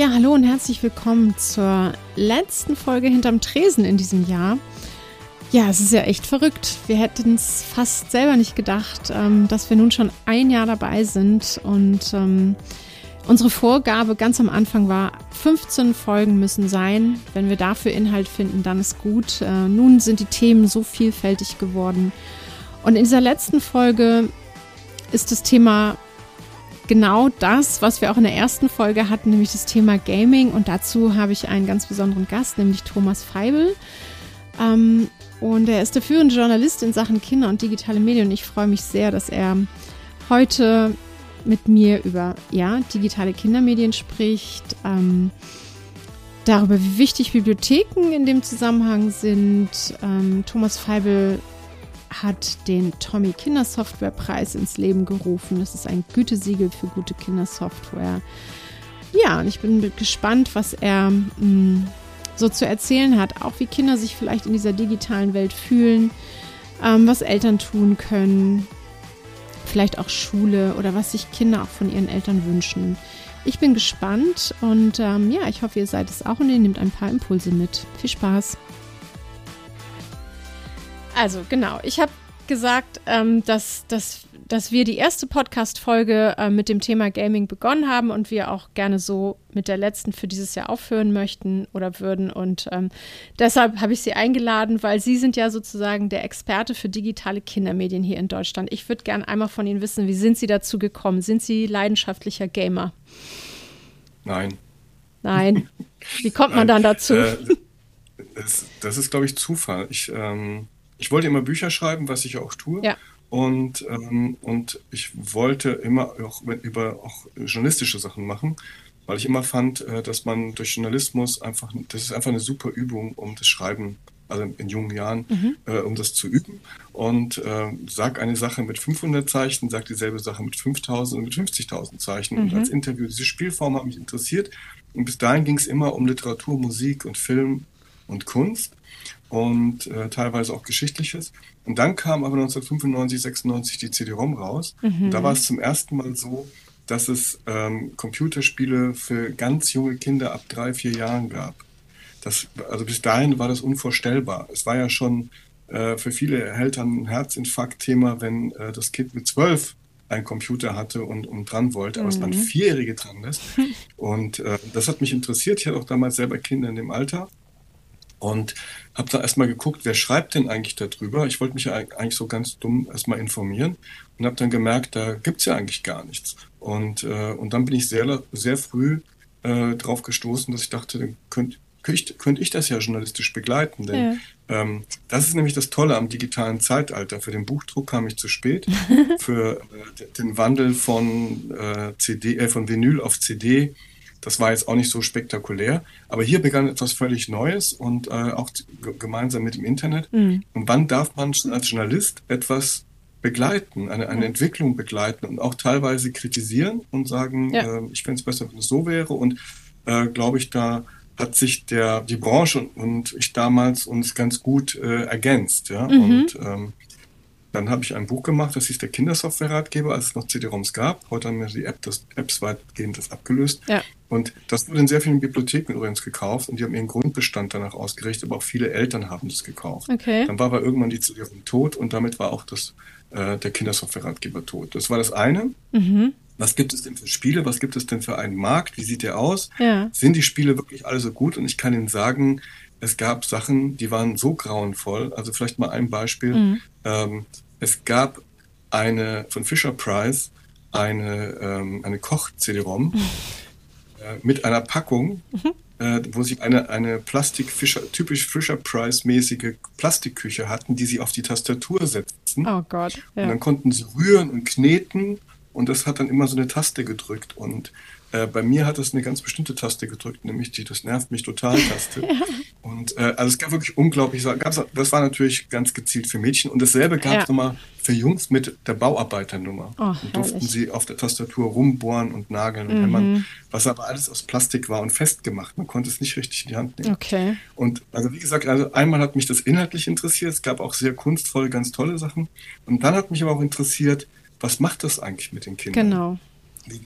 Ja, hallo und herzlich willkommen zur letzten Folge hinterm Tresen in diesem Jahr. Ja, es ist ja echt verrückt. Wir hätten es fast selber nicht gedacht, ähm, dass wir nun schon ein Jahr dabei sind. Und ähm, unsere Vorgabe ganz am Anfang war, 15 Folgen müssen sein. Wenn wir dafür Inhalt finden, dann ist gut. Äh, nun sind die Themen so vielfältig geworden. Und in dieser letzten Folge ist das Thema genau das, was wir auch in der ersten Folge hatten, nämlich das Thema Gaming. Und dazu habe ich einen ganz besonderen Gast, nämlich Thomas Feibel. Ähm, und er ist der führende Journalist in Sachen Kinder und digitale Medien. Und ich freue mich sehr, dass er heute mit mir über ja, digitale Kindermedien spricht, ähm, darüber, wie wichtig Bibliotheken in dem Zusammenhang sind. Ähm, Thomas Feibel hat den Tommy Kindersoftwarepreis ins Leben gerufen. Das ist ein Gütesiegel für gute Kindersoftware. Ja, und ich bin gespannt, was er mh, mm, so zu erzählen hat. Auch wie Kinder sich vielleicht in dieser digitalen Welt fühlen, ähm, was Eltern tun können, vielleicht auch Schule oder was sich Kinder auch von ihren Eltern wünschen. Ich bin gespannt und ähm, ja, ich hoffe, ihr seid es auch und ihr nehmt ein paar Impulse mit. Viel Spaß! Also genau, ich habe gesagt, ähm, dass, dass, dass wir die erste Podcast-Folge äh, mit dem Thema Gaming begonnen haben und wir auch gerne so mit der letzten für dieses Jahr aufhören möchten oder würden. Und ähm, deshalb habe ich Sie eingeladen, weil Sie sind ja sozusagen der Experte für digitale Kindermedien hier in Deutschland. Ich würde gerne einmal von Ihnen wissen, wie sind Sie dazu gekommen? Sind Sie leidenschaftlicher Gamer? Nein. Nein. Wie kommt man dann dazu? Äh, das, das, ist, glaube ich, Zufall. Ich ähm ich wollte immer Bücher schreiben, was ich auch tue. Ja. Und, ähm, und ich wollte immer auch über auch journalistische Sachen machen, weil ich immer fand, äh, dass man durch Journalismus einfach, das ist einfach eine super Übung, um das Schreiben, also in jungen Jahren, mhm. äh, um das zu üben. Und äh, sag eine Sache mit 500 Zeichen, sag dieselbe Sache mit 5000 und mit 50.000 Zeichen. Mhm. Und als Interview, diese Spielform hat mich interessiert. Und bis dahin ging es immer um Literatur, Musik und Film und Kunst und äh, teilweise auch Geschichtliches. Und dann kam aber 1995, 96 die CD-ROM raus. Mhm. Und da war es zum ersten Mal so, dass es ähm, Computerspiele für ganz junge Kinder ab drei, vier Jahren gab. Das, also bis dahin war das unvorstellbar. Es war ja schon äh, für viele Eltern ein Herzinfarkt-Thema, wenn äh, das Kind mit zwölf einen Computer hatte und, und dran wollte, aber es waren mhm. Vierjährige dran ist. Und äh, das hat mich interessiert. Ich hatte auch damals selber Kinder in dem Alter. Und habe da erstmal geguckt, wer schreibt denn eigentlich darüber? Ich wollte mich ja eigentlich so ganz dumm erstmal informieren und habe dann gemerkt, da gibt's ja eigentlich gar nichts. Und, äh, und dann bin ich sehr, sehr früh äh, drauf gestoßen, dass ich dachte, dann könnte könnt, könnt ich das ja journalistisch begleiten. Denn ja. ähm, das ist nämlich das Tolle am digitalen Zeitalter. Für den Buchdruck kam ich zu spät. Für äh, den Wandel von äh, CD, äh, von Vinyl auf CD das war jetzt auch nicht so spektakulär. Aber hier begann etwas völlig Neues und äh, auch gemeinsam mit dem Internet. Mhm. Und wann darf man als Journalist etwas begleiten, eine, eine mhm. Entwicklung begleiten und auch teilweise kritisieren und sagen, ja. äh, ich fände es besser, wenn es so wäre. Und äh, glaube ich, da hat sich der, die Branche und ich damals uns ganz gut äh, ergänzt. Ja? Mhm. Und ähm, dann habe ich ein Buch gemacht, das hieß der Kindersoftware-Ratgeber, als es noch CD-ROMs gab. Heute haben wir die App, das, Apps weitgehend das abgelöst. Ja. Und das wurde in sehr vielen Bibliotheken übrigens gekauft und die haben ihren Grundbestand danach ausgerichtet, aber auch viele Eltern haben das gekauft. Okay. Dann war aber irgendwann die CD-ROM tot und damit war auch das, äh, der Kindersoftware-Ratgeber tot. Das war das eine. Mhm. Was gibt es denn für Spiele? Was gibt es denn für einen Markt? Wie sieht der aus? Ja. Sind die Spiele wirklich alle so gut? Und ich kann Ihnen sagen, es gab Sachen, die waren so grauenvoll. Also vielleicht mal ein Beispiel. Mhm. Ähm, es gab eine von Fisher Price eine, ähm, eine Koch-CD-ROM mhm. äh, mit einer Packung, mhm. äh, wo sie eine, eine Plastik Fischer, typisch Fisher Price-mäßige Plastikküche hatten, die sie auf die Tastatur setzten. Oh Gott. Ja. Und dann konnten sie rühren und kneten und das hat dann immer so eine Taste gedrückt und Äh, bei mir hat es eine ganz bestimmte Taste gedrückt, nämlich die Das nervt mich total Taste. ja. Und äh, also es gab wirklich unglaublich, gab's, das war natürlich ganz gezielt für Mädchen. Und dasselbe gab es ja. nochmal für Jungs mit der Bauarbeiternummer. Oh, und durften sie auf der Tastatur rumbohren und nageln und mhm. hämmern, was aber alles aus Plastik war und festgemacht. Man konnte es nicht richtig in die Hand nehmen. Okay. Und also wie gesagt, also einmal hat mich das inhaltlich interessiert, es gab auch sehr kunstvolle, ganz tolle Sachen. Und dann hat mich aber auch interessiert, was macht das eigentlich mit den Kindern? Genau.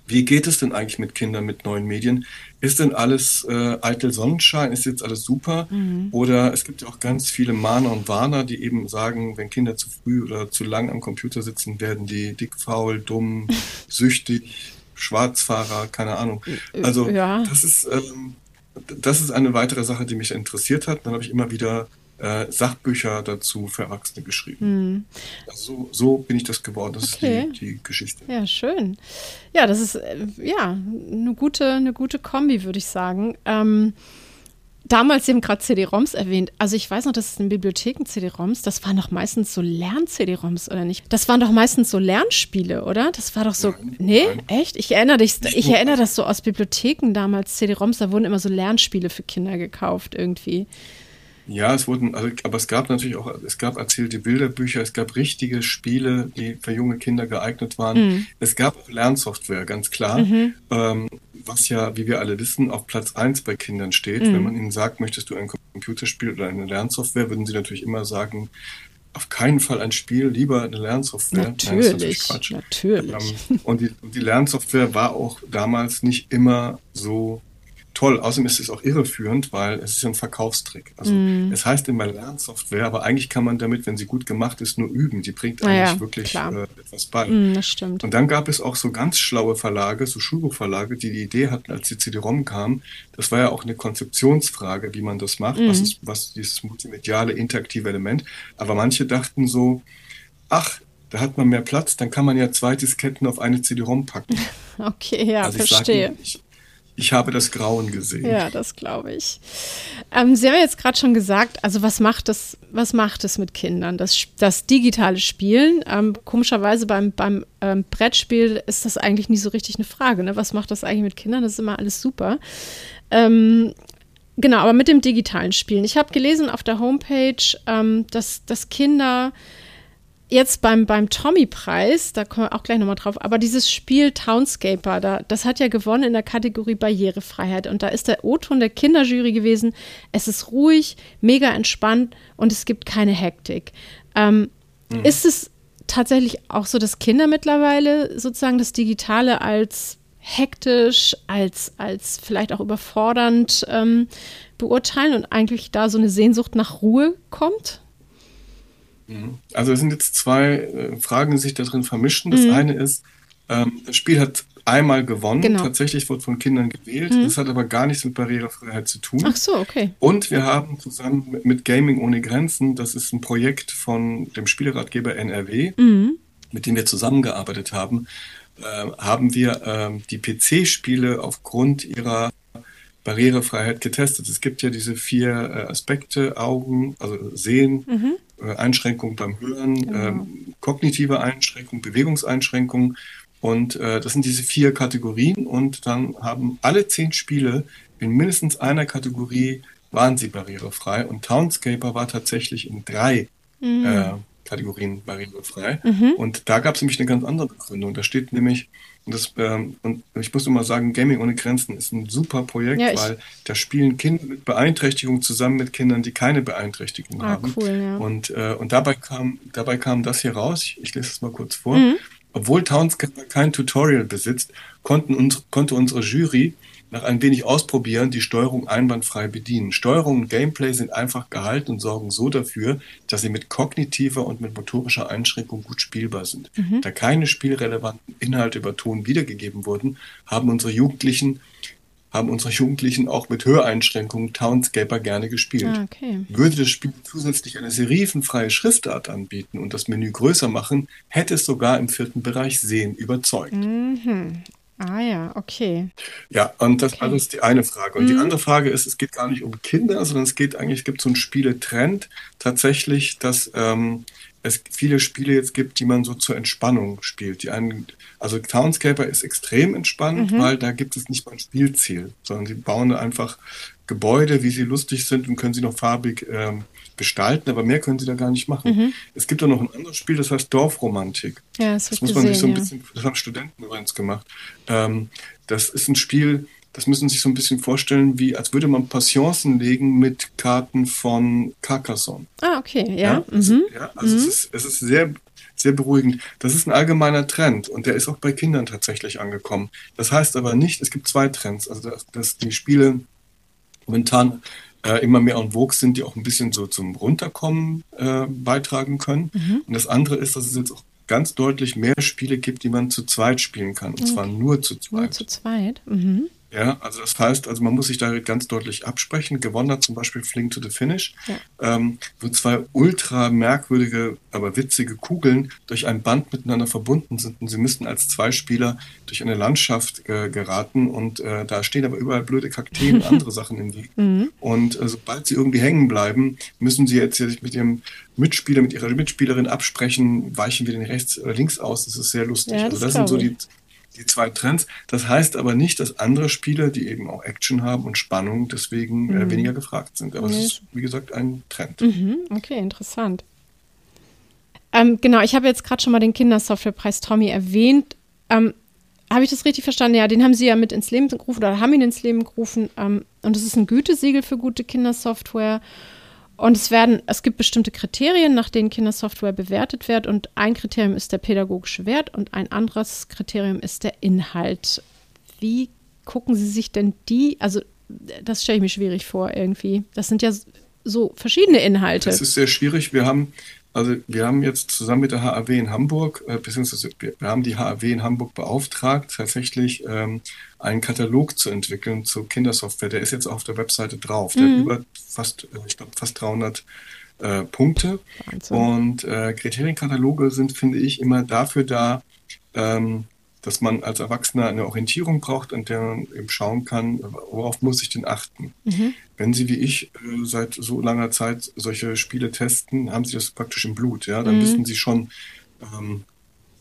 Wie, geht es denn eigentlich mit Kindern mit neuen Medien? Ist denn alles äh, eitel Sonnenschein? Ist jetzt alles super? Mhm. Oder es gibt ja auch ganz viele Mahner und Warner, die eben sagen, wenn Kinder zu früh oder zu lang am Computer sitzen, werden die dick, faul, dumm, süchtig, Schwarzfahrer, keine Ahnung. Also ja. das ist ähm, das ist eine weitere Sache, die mich interessiert hat. Dann habe ich immer wieder äh, Sachbücher dazu für Erwachsene geschrieben. Hm. Also so, so, bin ich das geworden. Das okay. ist die, die, Geschichte. Ja, schön. Ja, das ist äh, ja eine gute, eine gute Kombi, würde ich sagen. Ähm, damals eben gerade CD-ROMs erwähnt. Also ich weiß noch, dass es in Bibliotheken CD-ROMs, das waren doch meistens so Lern-CD-ROMs, oder nicht? Das waren doch meistens so Lernspiele, oder? Das war doch so. Nein, nee, nein. echt? Ich erinnere dich, ich erinnere das so aus Bibliotheken damals, CD-ROMs, da wurden immer so Lernspiele für Kinder gekauft irgendwie. Ja, es wurden, also, aber es gab natürlich auch, es gab erzählte Bilderbücher, es gab richtige Spiele, die für junge Kinder geeignet waren. Mhm. Es gab auch Lernsoftware, ganz klar, mhm. ähm, was ja, wie wir alle wissen, auf Platz eins bei Kindern steht. Mhm. Wenn man ihnen sagt, möchtest du ein Computerspiel oder eine Lernsoftware, würden sie natürlich immer sagen, auf keinen Fall ein Spiel, lieber eine Lernsoftware. Natürlich, Nein, natürlich. natürlich. Ähm, und, die, und die Lernsoftware war auch damals nicht immer so toll. Außerdem ist es auch irreführend, weil es ist ein Verkaufstrick. Also mm. es heißt immer Lernsoftware, aber eigentlich kann man damit, wenn sie gut gemacht ist, nur üben. Die bringt eigentlich ja, wirklich äh, etwas bei. Mm, das stimmt. Und dann gab es auch so ganz schlaue Verlage, so Schulbuchverlage, die die Idee hatten, als die CD-ROM kam. Das war ja auch eine Konzeptionsfrage, wie man das macht. Mm. Was ist, was dieses multimediale, interaktive Element. Aber manche dachten so, ach, da hat man mehr Platz, dann kann man ja zwei Disketten auf eine CD-ROM packen. Okay, ja, also verstehe. Sag, ich, habe das Grauen gesehen. Ja, das glaube ich. Ähm, Sie haben jetzt gerade schon gesagt, also was macht es, was macht es mit Kindern? Das, das digitale Spielen. Ähm, komischerweise beim, beim ähm, Brettspiel ist das eigentlich nie so richtig eine Frage. Ne? Was macht das eigentlich mit Kindern? Das ist immer alles super. Ähm, genau, aber mit dem digitalen Spielen. Ich habe gelesen auf der Homepage, ähm, dass, dass Kinder jetzt beim, beim Tommy-Preis, da kommen wir auch gleich nochmal drauf, aber dieses Spiel Townscaper, da, das hat ja gewonnen in der Kategorie Barrierefreiheit. Und da ist der O-Ton der Kinderjury gewesen. Es ist ruhig, mega entspannt und es gibt keine Hektik. Ähm, mhm. Ist es tatsächlich auch so, dass Kinder mittlerweile sozusagen das Digitale als hektisch, als, als vielleicht auch überfordernd ähm, beurteilen und eigentlich da so eine Sehnsucht nach Ruhe kommt? Mhm. Also es sind jetzt zwei äh, Fragen, die sich da drin vermischen. Das mhm. eine ist, ähm, das Spiel hat einmal gewonnen. Genau. Tatsächlich wurde von Kindern gewählt. Mhm. Das hat aber gar nichts mit Barrierefreiheit zu tun. Ach so, okay. Und wir haben zusammen mit, mit Gaming ohne Grenzen, das ist ein Projekt von dem Spieleratgeber NRW, mhm. mit dem wir zusammengearbeitet haben, äh, haben wir äh, die PC-Spiele aufgrund ihrer Barrierefreiheit getestet. Es gibt ja diese vier äh, Aspekte, Augen, also Sehen, mhm. äh, Einschränkung beim Hören, genau. ähm, kognitive Einschränkung, Bewegungseinschränkung. Und äh, das sind diese vier Kategorien. Und dann haben alle zehn Spiele in mindestens einer Kategorie waren sie barrierefrei. Und Townscaper war tatsächlich in drei mhm. Kategorien barrierefrei. Mhm. Und da gab es nämlich eine ganz andere Begründung. Da steht nämlich, und, das, ähm, und ich muss immer sagen, Gaming ohne Grenzen ist ein super Projekt, ja, weil da spielen Kinder mit Beeinträchtigung zusammen mit Kindern, die keine Beeinträchtigung ah, haben. Cool, ja. Und, äh, und dabei kam, dabei kam das hier raus. Ich, ich lese es mal kurz vor. Mhm. Obwohl Townscaper kein Tutorial besitzt, konnten uns, konnte unsere Jury nach ein wenig Ausprobieren die Steuerung einwandfrei bedienen. Steuerung und Gameplay sind einfach gehalten und sorgen so dafür, dass sie mit kognitiver und mit motorischer Einschränkung gut spielbar sind. Mhm. Da keine spielrelevanten Inhalte über Ton wiedergegeben wurden, haben unsere Jugendlichen haben unsere Jugendlichen auch mit Höreinschränkungen Townscaper gerne gespielt. Ah, okay. Würde das Spiel zusätzlich eine serifenfreie Schriftart anbieten und das Menü größer machen, hätte es sogar im vierten Bereich Sehen überzeugt. Mhm. Ah ja, okay. Ja, und das okay. ist die eine Frage. Und mhm. die andere Frage ist, es geht gar nicht um Kinder, sondern es geht eigentlich, es gibt so einen Spieletrend tatsächlich, dass ähm, es viele Spiele jetzt gibt, die man so zur Entspannung spielt. Die einen, also Townscaper ist extrem entspannend, mhm. weil da gibt es nicht mal ein Spielziel, sondern sie bauen einfach Gebäude, wie sie lustig sind und können sie noch farbig ähm, gestalten, aber mehr können sie da gar nicht machen. Mhm. Es gibt auch noch ein anderes Spiel, das heißt Dorfromantik. Ja, das, das muss man gesehen, sich so ein bisschen, das haben Studenten übrigens gemacht. Ähm, das ist ein Spiel, das müssen Sie sich so ein bisschen vorstellen, wie als würde man Passionsen legen mit Karten von Carcassonne. Ah, okay, ja. ja, also, mhm. ja also mhm. es, ist, es ist sehr, sehr beruhigend. Das ist ein allgemeiner Trend und der ist auch bei Kindern tatsächlich angekommen. Das heißt aber nicht, es gibt zwei Trends. Also, dass, dass die Spiele momentan äh, immer mehr en vogue sind, die auch ein bisschen so zum Runterkommen äh, beitragen können. Mhm. Und das andere ist, dass es jetzt auch ganz deutlich mehr Spiele gibt, die man zu zweit spielen kann. Und okay. zwar nur zu zweit. Nur zu zweit. Mhm. Ja, also das heißt, also man muss sich da ganz deutlich absprechen. Gewonnen hat zum Beispiel Fling to the Finish, ja. ähm, wo zwei ultra merkwürdige, aber witzige Kugeln durch ein Band miteinander verbunden sind und sie müssen als zwei Spieler durch eine Landschaft äh, geraten und äh, da stehen aber überall blöde Kakteen und andere Sachen im Weg. Mhm. Und äh, sobald sie irgendwie hängen bleiben, müssen sie jetzt sich mit ihrem Mitspieler, mit ihrer Mitspielerin absprechen, weichen wir den rechts oder links aus. Das ist sehr lustig. Ja, das also das sind so die die zwei Trends. Das heißt aber nicht, dass andere Spiele, die eben auch Action haben und Spannung, deswegen äh, mhm. äh, weniger gefragt sind. Aber es ist, wie gesagt, ein Trend. Mhm. Okay, interessant. Ähm, genau, ich habe jetzt gerade schon mal den Kindersoftwarepreis Tommy erwähnt. Ähm, habe ich das richtig verstanden? Ja, den haben Sie ja mit ins Leben gerufen oder haben ihn ins Leben gerufen. Ähm, und es ist ein Gütesiegel für gute Kindersoftware. Und es werden, es gibt bestimmte Kriterien, nach denen Kindersoftware bewertet wird. Und ein Kriterium ist der pädagogische Wert und ein anderes Kriterium ist der Inhalt. Wie gucken Sie sich denn die, also das stelle ich mir schwierig vor irgendwie. Das sind ja so verschiedene Inhalte. Es ist sehr schwierig. Wir haben also wir haben jetzt zusammen mit der HAW in Hamburg, äh, beziehungsweise wir, haben die HAW in Hamburg beauftragt, tatsächlich ähm, einen Katalog zu entwickeln zu Kindersoftware. Der ist jetzt auf der Webseite drauf. Der mhm. hat über fast, äh, ich glaube, fast 300 äh, Punkte. Wahnsinn. Und äh, Kriterienkataloge sind, finde ich, immer dafür da, ähm, dass man als Erwachsener eine Orientierung braucht, an der man eben schauen kann, worauf muss ich denn achten. Mhm. Wenn Sie wie ich äh, seit so langer Zeit solche Spiele testen, haben Sie das praktisch im Blut. Ja, dann mhm. wissen Sie schon, ähm,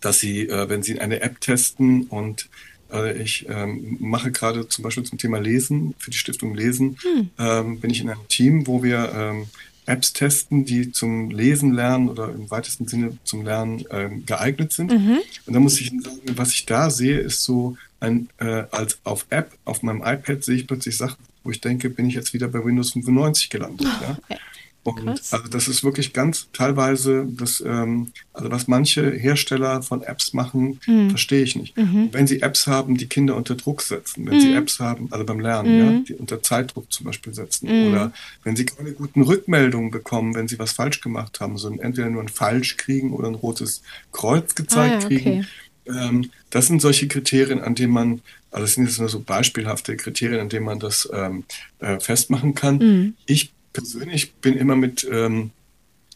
dass Sie, äh, wenn Sie eine App testen und äh, ich ähm, mache gerade zum Beispiel zum Thema Lesen für die Stiftung Lesen, mhm. ähm, bin ich in einem Team, wo wir ähm, Apps testen, die zum Lesen lernen oder im weitesten Sinne zum Lernen ähm, geeignet sind. Mhm. Und da muss ich sagen, was ich da sehe, ist so ein, äh, als auf App, auf meinem iPad sehe ich plötzlich Sachen, wo ich denke, bin ich jetzt wieder bei Windows 95 gelandet. Oh, ja? Und also das ist wirklich ganz teilweise, das, ähm, also was manche Hersteller von Apps machen, mhm. verstehe ich nicht. Mhm. Wenn sie Apps haben, die Kinder unter Druck setzen, wenn mhm. sie Apps haben, also beim Lernen, ja, mhm. die unter Zeitdruck zum Beispiel setzen, mhm. oder wenn sie keine guten Rückmeldungen bekommen, wenn sie was falsch gemacht haben, sondern entweder nur ein Falsch kriegen oder ein rotes Kreuz gezeigt ah, ja, okay. kriegen. Ähm, das sind solche Kriterien, an denen man, also das sind jetzt nur so beispielhafte Kriterien, an denen man das ähm, äh, festmachen kann. Mhm. Ich persönlich bin immer mit ähm,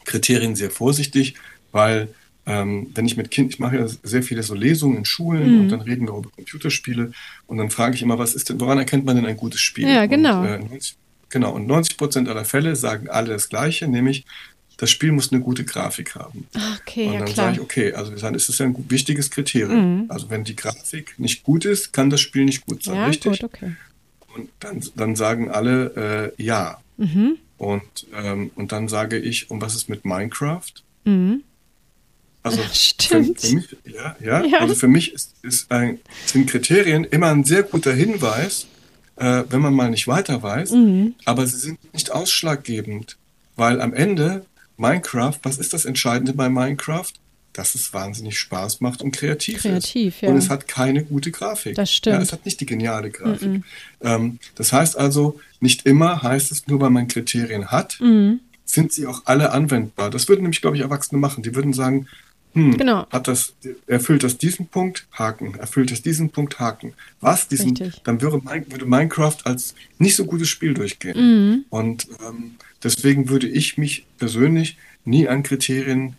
Kriterien sehr vorsichtig, weil ähm, wenn ich mit Kind, ich mache ja sehr viele so Lesungen in Schulen mhm. und dann reden wir über Computerspiele und dann frage ich immer, was ist denn, woran erkennt man denn ein gutes Spiel? Ja, genau. Und, äh, 90, genau, und 90 Prozent aller Fälle sagen alle das Gleiche, nämlich das Spiel muss eine gute Grafik haben. Okay, und dann ja, sage ich, okay, also dann ist das ja ein wichtiges Kriterium. Mhm. Also wenn die Grafik nicht gut ist, kann das Spiel nicht gut sein, ja, richtig? Gut, okay. Und dann, dann sagen alle äh, ja. Mhm. Und, ähm, und dann sage ich, und was ist mit Minecraft? Mhm. Also Stimmt. Für, für mich, ja, ja, ja, also für mich ist, ist ein, sind Kriterien immer ein sehr guter Hinweis, äh, wenn man mal nicht weiter weiß, mhm. aber sie sind nicht ausschlaggebend, weil am Ende Minecraft, was ist das Entscheidende bei Minecraft? Dass es wahnsinnig Spaß macht und kreativ, kreativ ist. Ja. Und es hat keine gute Grafik. Das stimmt. Ja, es hat nicht die geniale Grafik. Mm -mm. Ähm, das heißt also, nicht immer heißt es, nur weil man Kriterien hat, mm. sind sie auch alle anwendbar. Das würden nämlich, glaube ich, Erwachsene machen. Die würden sagen, hm, genau. hat das, erfüllt das diesen Punkt, Haken, erfüllt das diesen Punkt, Haken. Was diesen, Richtig. dann würde, würde, Minecraft als nicht so gutes Spiel durchgehen. Mhm. Und ähm, deswegen würde ich mich persönlich nie an Kriterien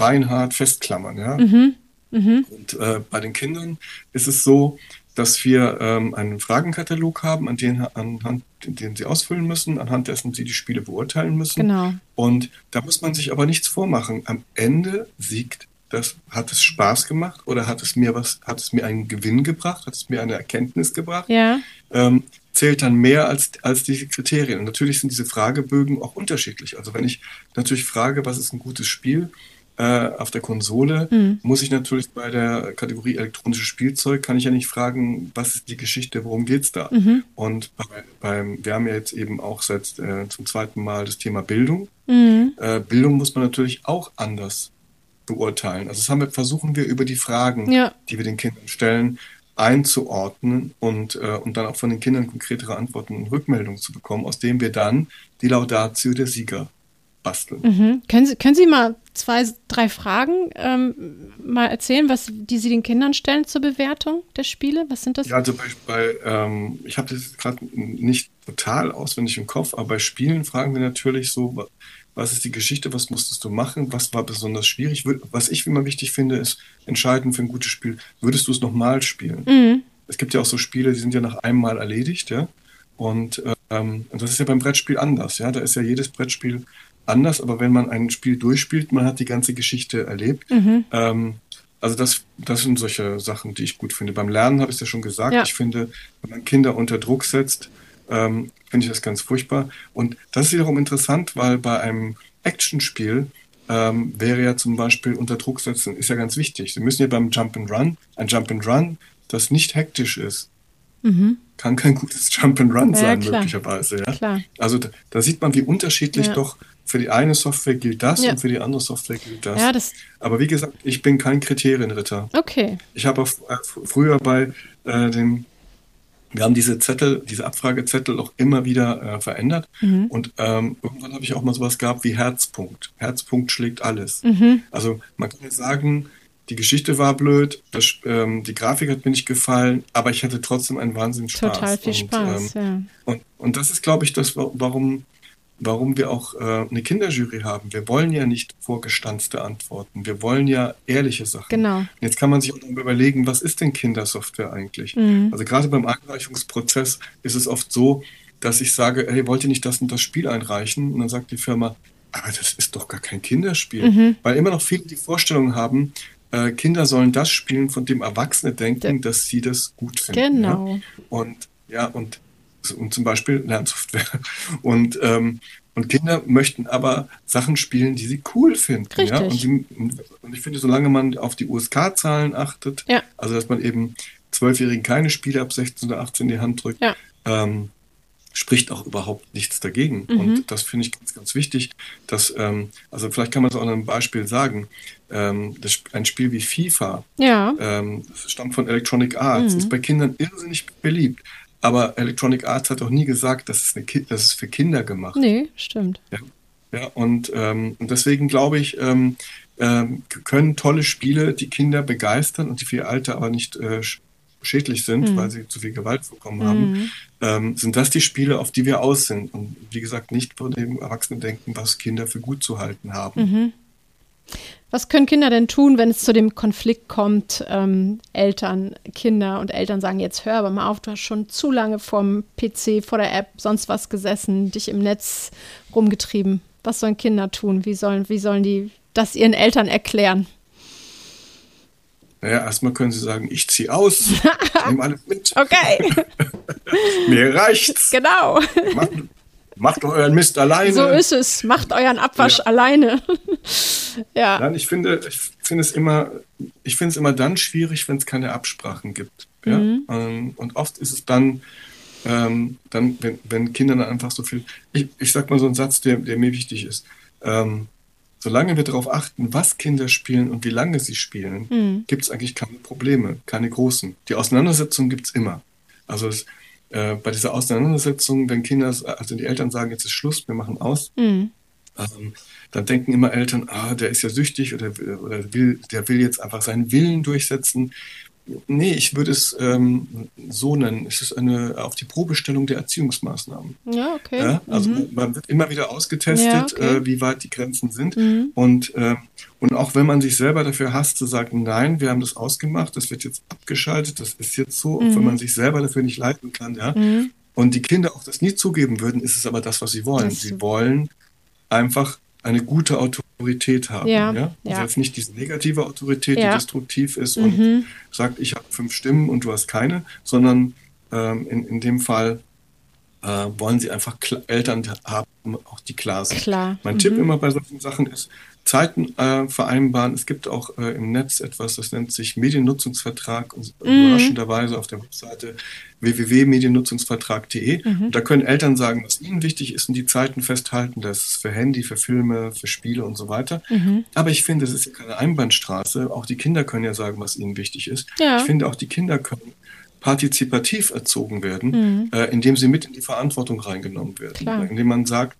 beinhart festklammern. Ja? Mhm. Mhm. Und äh, bei den Kindern ist es so, dass wir ähm, einen Fragenkatalog haben, an den, anhand, den sie ausfüllen müssen, anhand dessen sie die Spiele beurteilen müssen. Genau. Und da muss man sich aber nichts vormachen. Am Ende siegt das, hat es Spaß gemacht oder hat es mir was, hat es mir einen Gewinn gebracht, hat es mir eine Erkenntnis gebracht? Ja. Ähm, zählt dann mehr als, als diese Kriterien. Und natürlich sind diese Fragebögen auch unterschiedlich. Also wenn ich natürlich frage, was ist ein gutes Spiel, äh, auf der Konsole, mhm. muss ich natürlich bei der Kategorie elektronisches Spielzeug, kann ich ja nicht fragen, was ist die Geschichte, worum geht's da? Mhm. Und bei, beim, wir haben ja jetzt eben auch seit äh, zum zweiten Mal das Thema Bildung. Mhm. Äh, Bildung muss man natürlich auch anders beurteilen. Also das haben wir, versuchen wir über die Fragen, ja. die wir den Kindern stellen, einzuordnen und, äh, und dann auch von den Kindern konkretere Antworten und Rückmeldungen zu bekommen, aus dem wir dann die Laudatio der Sieger basteln. Mhm. Können, Sie, können Sie mal zwei, drei Fragen ähm, mal erzählen, was die Sie den Kindern stellen zur Bewertung der Spiele? Was sind das? Ja, also bei, bei ähm, ich habe das gerade nicht total auswendig im Kopf, aber bei Spielen fragen wir natürlich so, was ist die Geschichte, was musstest du machen, was war besonders schwierig. Was ich immer wichtig finde, ist entscheidend für ein gutes Spiel, würdest du es nochmal spielen? Mhm. Es gibt ja auch so Spiele, die sind ja nach einem Mal erledigt, ja. Und, ähm, das ist ja beim Brettspiel anders, ja. Da ist ja jedes Brettspiel anders, aber wenn man ein Spiel durchspielt, man hat die ganze Geschichte erlebt. Mhm. Ähm, also das, das sind solche Sachen, die ich gut finde. Beim Lernen habe ich es ja schon gesagt. Ja. Ich finde, wenn man Kinder unter Druck setzt, ähm, finde ich das ganz furchtbar. Und das ist wiederum interessant, weil bei einem Actionspiel ähm, wäre ja zum Beispiel unter Druck setzen, ist ja ganz wichtig. Sie müssen ja beim Jump and Run, ein Jump and Run, das nicht hektisch ist, mhm. kann kein gutes Jump and Run ja, sein, klar. möglicherweise. Ja? Klar. Also da, da, sieht man, wie unterschiedlich doch für die eine Software gilt das ja. und für die andere Software gilt das. Ja, das. Aber wie gesagt, ich bin kein Kriterienritter. Okay. Ich habe äh, früher bei äh, den wir haben diese Zettel, diese Abfragezettel auch immer wieder äh, verändert. Mhm. Und ähm, irgendwann habe ich auch mal sowas gehabt wie Herzpunkt. Herzpunkt schlägt alles. Mhm. Also man kann jetzt sagen, die Geschichte war blöd, das, ähm, die Grafik hat mir nicht gefallen, aber ich hatte trotzdem einen Wahnsinns Spaß. Total viel Spaß, ähm, ja. Und, und das ist, glaube ich, das, warum warum wir auch äh, eine Kinderjury haben. Wir wollen ja nicht vorgestanzte Antworten. Wir wollen ja ehrliche Sachen. Genau. jetzt kann man sich auch überlegen, was ist denn Kindersoftware eigentlich? Mhm. Also gerade beim Einreichungsprozess ist es oft so, dass ich sage, hey, wollt ihr nicht das und das Spiel einreichen? Und dann sagt die Firma, aber das ist doch gar kein Kinderspiel. Mhm. Weil immer noch viele die Vorstellung haben, äh, Kinder sollen das spielen, von dem Erwachsene denken, ja. dass sie das gut finden. Genau. Ja? Und ja, und und zum Beispiel Lernsoftware. Und, ähm, und Kinder möchten aber Sachen spielen, die sie cool finden. Richtig. Ja? Und, die, und ich finde, solange man auf die USK-Zahlen achtet, ja. also dass man eben Zwölfjährigen keine Spiele ab 16 oder 18 in die Hand drückt, ja. ähm, spricht auch überhaupt nichts dagegen. Mhm. Und das finde ich ganz, ganz wichtig, dass, ähm, also vielleicht kann man es auch an einem Beispiel sagen, ähm, das, ein Spiel wie FIFA, ja. ähm, das stammt von Electronic Arts, mhm. ist bei Kindern irrsinnig beliebt. Aber Electronic Arts hat auch nie gesagt, dass es, eine Ki dass es für Kinder gemacht ist. Nee, stimmt. Ja, ja und, ähm, und deswegen glaube ich, ähm, ähm, können tolle Spiele die Kinder begeistern und die für ihr Alter aber nicht äh, schädlich sind, mhm. weil sie zu viel Gewalt bekommen mhm. haben, ähm, sind das die Spiele, auf die wir aus sind. Und wie gesagt, nicht von dem Erwachsenen denken, was Kinder für gut zu halten haben. Mhm. Was können Kinder denn tun, wenn es zu dem Konflikt kommt, ähm, Eltern, Kinder und Eltern sagen, jetzt hör aber mal auf, du hast schon zu lange vorm PC, vor der App, sonst was gesessen, dich im Netz rumgetrieben. Was sollen Kinder tun? Wie sollen, wie sollen die das ihren Eltern erklären? Naja, erstmal können sie sagen, ich ziehe aus, ich nehme alles mit. Okay. Mir reicht's. Genau. Mach, macht euren Mist alleine. So ist es. Macht euren Abwasch ja. alleine. ja. Nein, ich finde, ich finde es immer, ich finde es immer dann schwierig, wenn es keine Absprachen gibt. Ja? Mhm. Ähm, und oft ist es dann, ähm, dann, wenn, wenn Kinder dann einfach so viel, ich, ich sag mal so einen Satz, der, der mir wichtig ist. Ähm, solange wir darauf achten, was Kinder spielen und wie lange sie spielen, mhm. gibt es eigentlich keine Probleme, keine großen. Die Auseinandersetzung gibt es immer. Also es, äh, bei dieser Auseinandersetzung, wenn Kinder, also die Eltern sagen, jetzt ist Schluss, wir machen aus, mhm. ähm, dann denken immer Eltern, ah, der ist ja süchtig oder, oder will, der will jetzt einfach seinen Willen durchsetzen. Nee, ich würde es ähm, so nennen. Es ist eine auf die Probestellung der Erziehungsmaßnahmen. Ja, okay. Ja, also mhm. man wird immer wieder ausgetestet, Ja, okay. äh, wie weit die Grenzen sind. Mhm. Und, äh, und auch wenn man sich selber dafür hasst, zu sagen, nein, wir haben das ausgemacht, das wird jetzt abgeschaltet, das ist jetzt so, auch wenn man sich selber dafür nicht leiten kann, ja. Mhm. Und die Kinder auch das nie zugeben würden, ist es aber das, was sie wollen. Das- sie wollen einfach eine gute Autorität haben. Ja, Ja, ja. Also jetzt nicht diese negative Autorität, Ja. die destruktiv ist Mhm. und sagt, ich habe fünf Stimmen und du hast keine, sondern ähm, in, in dem Fall äh, wollen sie einfach Eltern haben, auch die klar sind. Klar. Mein Mhm. Tipp immer bei solchen Sachen ist, Zeiten äh, vereinbaren. Es gibt auch äh, im Netz etwas, das nennt sich Mediennutzungsvertrag und Mhm. überraschenderweise auf der Webseite www.mediennutzungsvertrag.de. Mhm. Da können Eltern sagen, was ihnen wichtig ist und die Zeiten festhalten. Das ist für Handy, für Filme, für Spiele und so weiter. Mhm. Aber ich finde, es ist ja keine Einbahnstraße. Auch die Kinder können ja sagen, was ihnen wichtig ist. Ja. Ich finde, auch die Kinder können partizipativ erzogen werden, Mhm. äh, indem sie mit in die Verantwortung reingenommen werden. Klar. Indem man sagt,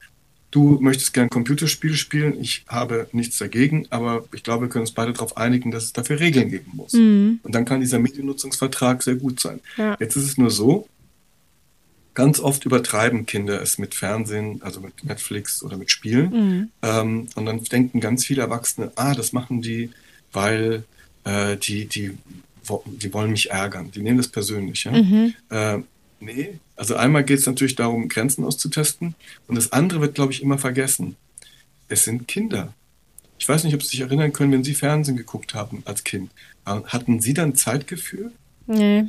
du möchtest gern Computerspiele spielen, ich habe nichts dagegen, aber ich glaube, wir können uns beide darauf einigen, dass es dafür Regeln geben muss. Mhm. Und dann kann dieser Mediennutzungsvertrag sehr gut sein. Ja. Jetzt ist es nur so, ganz oft übertreiben Kinder es mit Fernsehen, also mit Netflix oder mit Spielen. Mhm. Ähm, und dann denken ganz viele Erwachsene, ah, das machen die, weil äh, die, die, die wollen mich ärgern. Die nehmen das persönlich. Ja? Mhm. Äh, nee, also einmal geht es natürlich darum, Grenzen auszutesten. Und das andere wird, glaube ich, immer vergessen. Es sind Kinder. Ich weiß nicht, ob Sie sich erinnern können, wenn Sie Fernsehen geguckt haben als Kind. Äh, Hatten Sie dann Zeitgefühl? Nee.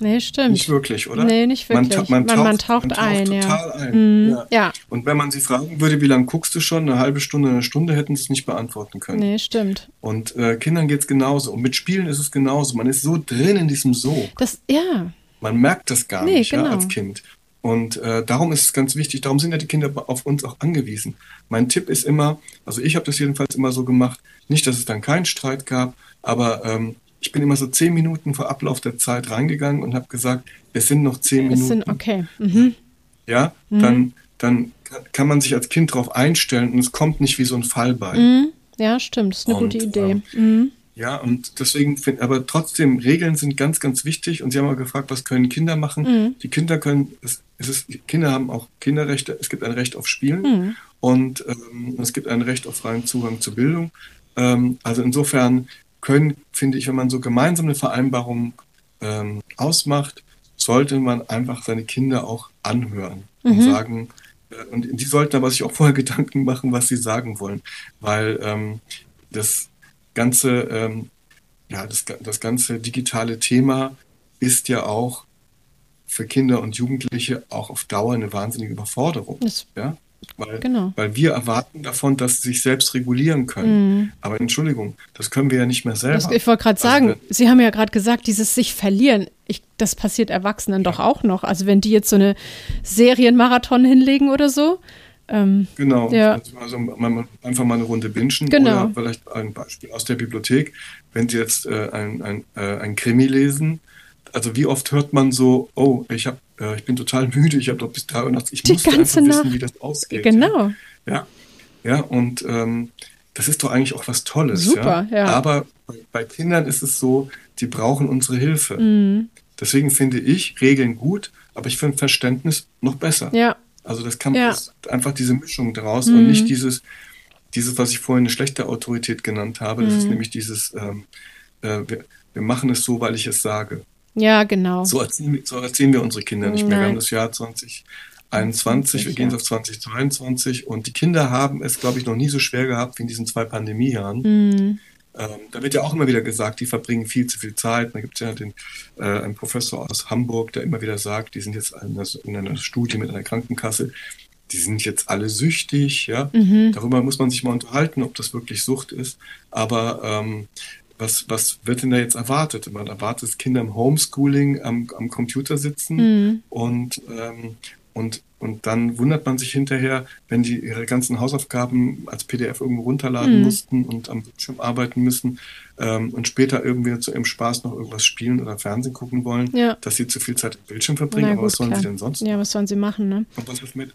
Nee, stimmt. Nicht wirklich, oder? Nee, nicht Man, wirklich. ta- man, Man- taucht, man taucht ein, ja. total ein. Mhm. Ja. Ja. Und wenn man sie fragen würde, wie lange guckst du schon, eine halbe Stunde, eine Stunde, hätten sie es nicht beantworten können. Nee, stimmt. Und äh, Kindern geht's genauso. Und mit Spielen ist es genauso. Man ist so drin in diesem Sog. Das, ja. Man merkt das gar Nee, nicht ja, genau. als Kind. Und äh, darum ist es ganz wichtig, darum sind ja die Kinder auf uns auch angewiesen. Mein Tipp ist immer, also ich habe das jedenfalls immer so gemacht, nicht, dass es dann keinen Streit gab, aber ähm, ich bin immer so zehn Minuten vor Ablauf der Zeit reingegangen und habe gesagt, es sind noch zehn Es Minuten. sind, okay. Mhm. Ja, dann, dann kann- man sich als Kind darauf einstellen und es kommt nicht wie so ein Fallbein. Mhm. Ja, stimmt. Das ist eine Und, gute Idee. ähm, Mhm. Ja, und deswegen finde aber trotzdem, Regeln sind ganz, ganz wichtig. Und Sie haben auch gefragt, was können Kinder machen? Mhm. Die Kinder können, es, es ist, Kinder haben auch Kinderrechte. Es gibt ein Recht auf Spielen Mhm. und ähm, es gibt ein Recht auf freien Zugang zur Bildung. Ähm, also insofern können, finde ich, wenn man so gemeinsam eine Vereinbarung ähm, ausmacht, sollte man einfach seine Kinder auch anhören und Mhm. sagen, äh, und die sollten aber sich auch vorher Gedanken machen, was sie sagen wollen, weil ähm, das ganze, ähm, ja, das, das ganze digitale Thema ist ja auch für Kinder und Jugendliche auch auf Dauer eine wahnsinnige Überforderung. Das, Ja? Weil, Genau. weil wir erwarten davon, dass sie sich selbst regulieren können. Mhm. Aber Entschuldigung, das können wir ja nicht mehr selber. das, ich wollte gerade Also sagen, wenn- Sie haben ja gerade gesagt, dieses sich verlieren, ich, das passiert Erwachsenen doch auch noch. Also wenn die jetzt so eine Serienmarathon hinlegen oder so. Ähm, Genau, Ja. also einfach mal eine Runde bingen Genau. oder vielleicht ein Beispiel aus der Bibliothek. Wenn Sie jetzt äh, ein, ein, äh, ein Krimi lesen, also wie oft hört man so, oh, ich hab, äh, ich bin total müde, ich habe doch bis drei Uhr nachts, ich Die muss einfach wissen, Nacht. wie das ausgeht. genau. Ja, ja, und ähm, das ist doch eigentlich auch was Tolles. Super, ja. Aber bei, bei Kindern ist es so, die brauchen unsere Hilfe. Mhm. Deswegen finde ich Regeln gut, aber ich finde Verständnis noch besser. Ja. Also das kann Ja. einfach diese Mischung daraus Mhm. und nicht dieses, dieses, was ich vorhin eine schlechte Autorität genannt habe. Das ist Mhm. nämlich dieses, ähm, äh, wir, wir machen es so, weil ich es sage. Ja, genau. So erziehen, wir- so erziehen wir unsere Kinder nicht mehr. Wir Nein. haben das Jahr 2021, wir gehen ja. auf 2022 und die Kinder haben es, glaube ich, noch nie so schwer gehabt wie in diesen zwei Pandemiejahren. Mhm. Ähm, da wird ja auch immer wieder gesagt, die verbringen viel zu viel Zeit. Da gibt es ja den, äh, einen Professor aus Hamburg, der immer wieder sagt, die sind jetzt in einer, in einer Studie mit einer Krankenkasse, die sind jetzt alle süchtig. Ja? Mhm. Darüber muss man sich mal unterhalten, ob das wirklich Sucht ist. Aber ähm, was, was wird denn da jetzt erwartet? Man erwartet, dass Kinder im Homeschooling am, am Computer sitzen Mhm. und, ähm, und, und dann wundert man sich hinterher, wenn die ihre ganzen Hausaufgaben als PDF irgendwo runterladen Mhm. mussten und am Bildschirm arbeiten müssen ähm, und später irgendwie zu ihrem Spaß noch irgendwas spielen oder Fernsehen gucken wollen, Ja. dass sie zu viel Zeit im Bildschirm verbringen. Na Aber was sollen klar. sie denn sonst? Ja, was sollen sie machen, ne? Und was ist mit,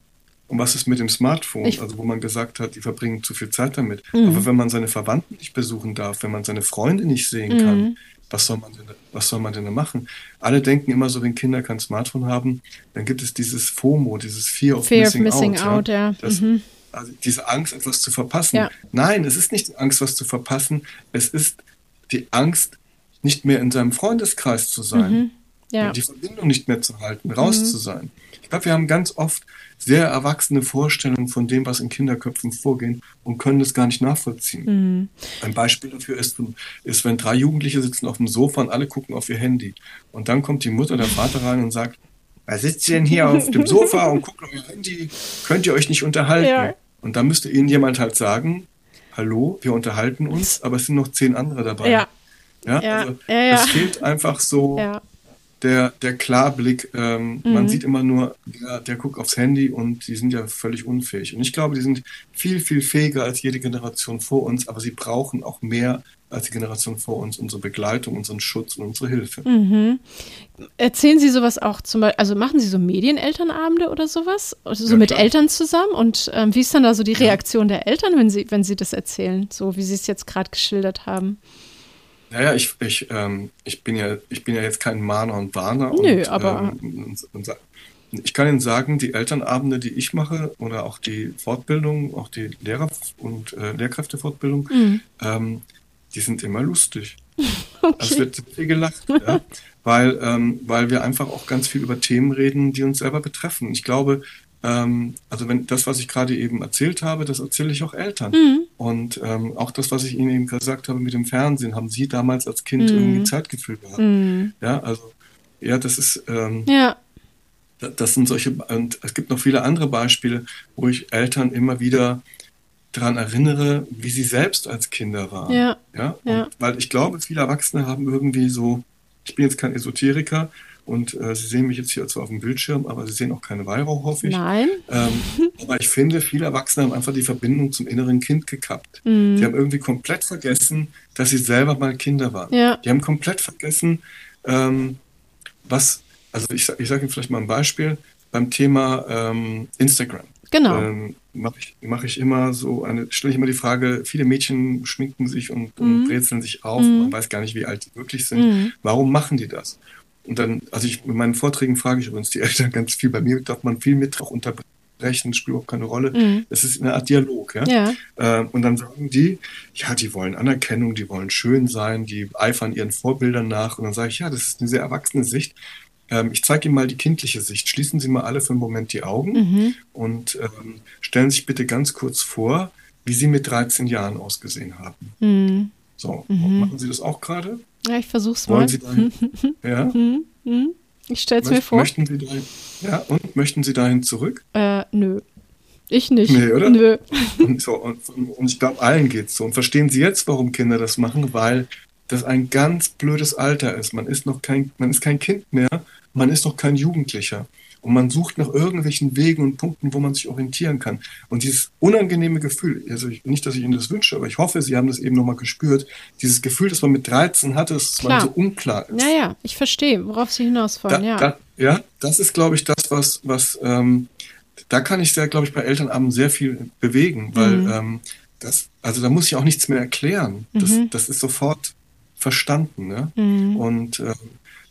und was ist mit dem Smartphone? Ich- also wo man gesagt hat, die verbringen zu viel Zeit damit. Mhm. Aber wenn man seine Verwandten nicht besuchen darf, wenn man seine Freunde nicht sehen Mhm. kann, was soll man denn, was soll man denn da machen? Alle denken immer so, wenn Kinder kein Smartphone haben, dann gibt es dieses FOMO, dieses Fear of Fear Missing, of missing Out. out ja. Das, mhm. also diese Angst, etwas zu verpassen. Ja. Nein, es ist nicht die Angst, was zu verpassen. Es ist die Angst, nicht mehr in seinem Freundeskreis zu sein. Mhm. Ja. Die Verbindung nicht mehr zu halten, raus zu sein. Ich glaube, wir haben ganz oft sehr erwachsene Vorstellungen von dem, was in Kinderköpfen vorgeht und können das gar nicht nachvollziehen. Mhm. Ein Beispiel dafür ist, ist, wenn drei Jugendliche sitzen auf dem Sofa und alle gucken auf ihr Handy. Und dann kommt die Mutter, der Vater rein und sagt, wer sitzt denn hier auf dem Sofa und guckt auf ihr Handy? Könnt ihr euch nicht unterhalten? Ja. Und dann müsste ihnen jemand halt sagen, hallo, wir unterhalten uns, aber es sind noch zehn andere dabei. Ja. Ja, Ja, also ja, ja. es fehlt einfach so Ja. Der, der Klarblick. Ähm, Mhm. Man sieht immer nur, der, der guckt aufs Handy und die sind ja völlig unfähig. Und ich glaube, die sind viel, viel fähiger als jede Generation vor uns, aber sie brauchen auch mehr als die Generation vor uns unsere Begleitung, unseren Schutz und unsere Hilfe. Mhm. Erzählen Sie sowas auch zum Beispiel, also machen Sie so Medienelternabende oder sowas? Also so Ja, mit klar. Eltern zusammen? Und ähm, wie ist dann da so die Reaktion der Eltern, wenn sie, wenn sie das erzählen, so wie Sie es jetzt gerade geschildert haben? Naja, ich, ich, ähm, ich, bin ja, ich bin ja jetzt kein Mahner und Warner. Nö, und, aber- Ähm, und, und, ich kann Ihnen sagen, die Elternabende, die ich mache, oder auch die Fortbildung, auch die Lehrer- und äh, Lehrkräftefortbildung, Mhm. ähm, die sind immer lustig. Also es Okay. wird viel gelacht, ja? weil, ähm, weil wir einfach auch ganz viel über Themen reden, die uns selber betreffen. Ich glaube, ähm, also wenn das, was ich gerade eben erzählt habe, das erzähle ich auch Eltern. Mhm. Und ähm, auch das, was ich Ihnen eben gesagt habe mit dem Fernsehen, haben Sie damals als Kind Mhm. irgendwie Zeitgefühl gehabt. Mhm. Ja, also ja, das ist, ähm, Ja. da- das sind solche, und es gibt noch viele andere Beispiele, wo ich Eltern immer wieder daran erinnere, wie sie selbst als Kinder waren. Ja. Ja, Ja. weil ich glaube, viele Erwachsene haben irgendwie so, ich bin jetzt kein Esoteriker und äh, Sie sehen mich jetzt hier zwar auf dem Bildschirm, aber Sie sehen auch keine Weihrauch, hoffe ich. Nein. Ähm, aber ich finde, viele Erwachsene haben einfach die Verbindung zum inneren Kind gekappt. Mhm. Sie haben irgendwie komplett vergessen, dass sie selber mal Kinder waren. Ja. Die haben komplett vergessen, ähm, was, also ich, ich sage Ihnen vielleicht mal ein Beispiel beim Thema ähm, Instagram. Genau. Ähm, mache ich, mach ich immer so eine, stelle ich immer die Frage, viele Mädchen schminken sich und, und Mhm. brezeln sich auf, Mhm. man weiß gar nicht, wie alt die wirklich sind. Mhm. Warum machen die das? Und dann, also ich, in meinen Vorträgen frage ich übrigens die Eltern ganz viel. Bei mir darf man viel mit auch unterbrechen, spielt auch keine Rolle. Mhm. Es ist eine Art Dialog, ja. Ja. Ähm, und dann sagen die, ja, die wollen Anerkennung, die wollen schön sein, die eifern ihren Vorbildern nach. Und dann sage ich, ja, das ist eine sehr erwachsene Sicht. Ähm, ich zeige Ihnen mal die kindliche Sicht. Schließen Sie mal alle für einen Moment die Augen Mhm. und ähm, stellen sich bitte ganz kurz vor, wie Sie mit 13 Jahren ausgesehen haben. Mhm. So, Mhm. machen Sie das auch gerade? Ja, ich versuch's mal. Wollen Sie dahin? ja? Mhm. Mhm. Ich stell's mir Möcht- vor. Möchten Sie dahin? Ja, und möchten Sie dahin zurück? Äh, nö. Ich nicht. Nee, oder? Nö. Und, so, und, und ich glaube, allen geht's so. Und verstehen Sie jetzt, warum Kinder das machen? Weil das ein ganz blödes Alter ist. Man ist noch kein, man ist kein Kind mehr, man ist noch kein Jugendlicher. Und man sucht nach irgendwelchen Wegen und Punkten, wo man sich orientieren kann. Und dieses unangenehme Gefühl, also ich, nicht, dass ich Ihnen das wünsche, aber ich hoffe, Sie haben das eben nochmal gespürt, dieses Gefühl, das man mit 13 hatte, dass man Klar. so unklar ist. Ja, ja, ich verstehe, worauf Sie hinaus Da, wollen, ja. da, ja, das ist, glaube ich, das, was, was ähm, da kann ich sehr, glaube ich, bei Elternabenden sehr viel bewegen, weil Mhm. ähm, das, also da muss ich auch nichts mehr erklären. Das, Mhm. das ist sofort verstanden. Ne? Mhm. Und ähm,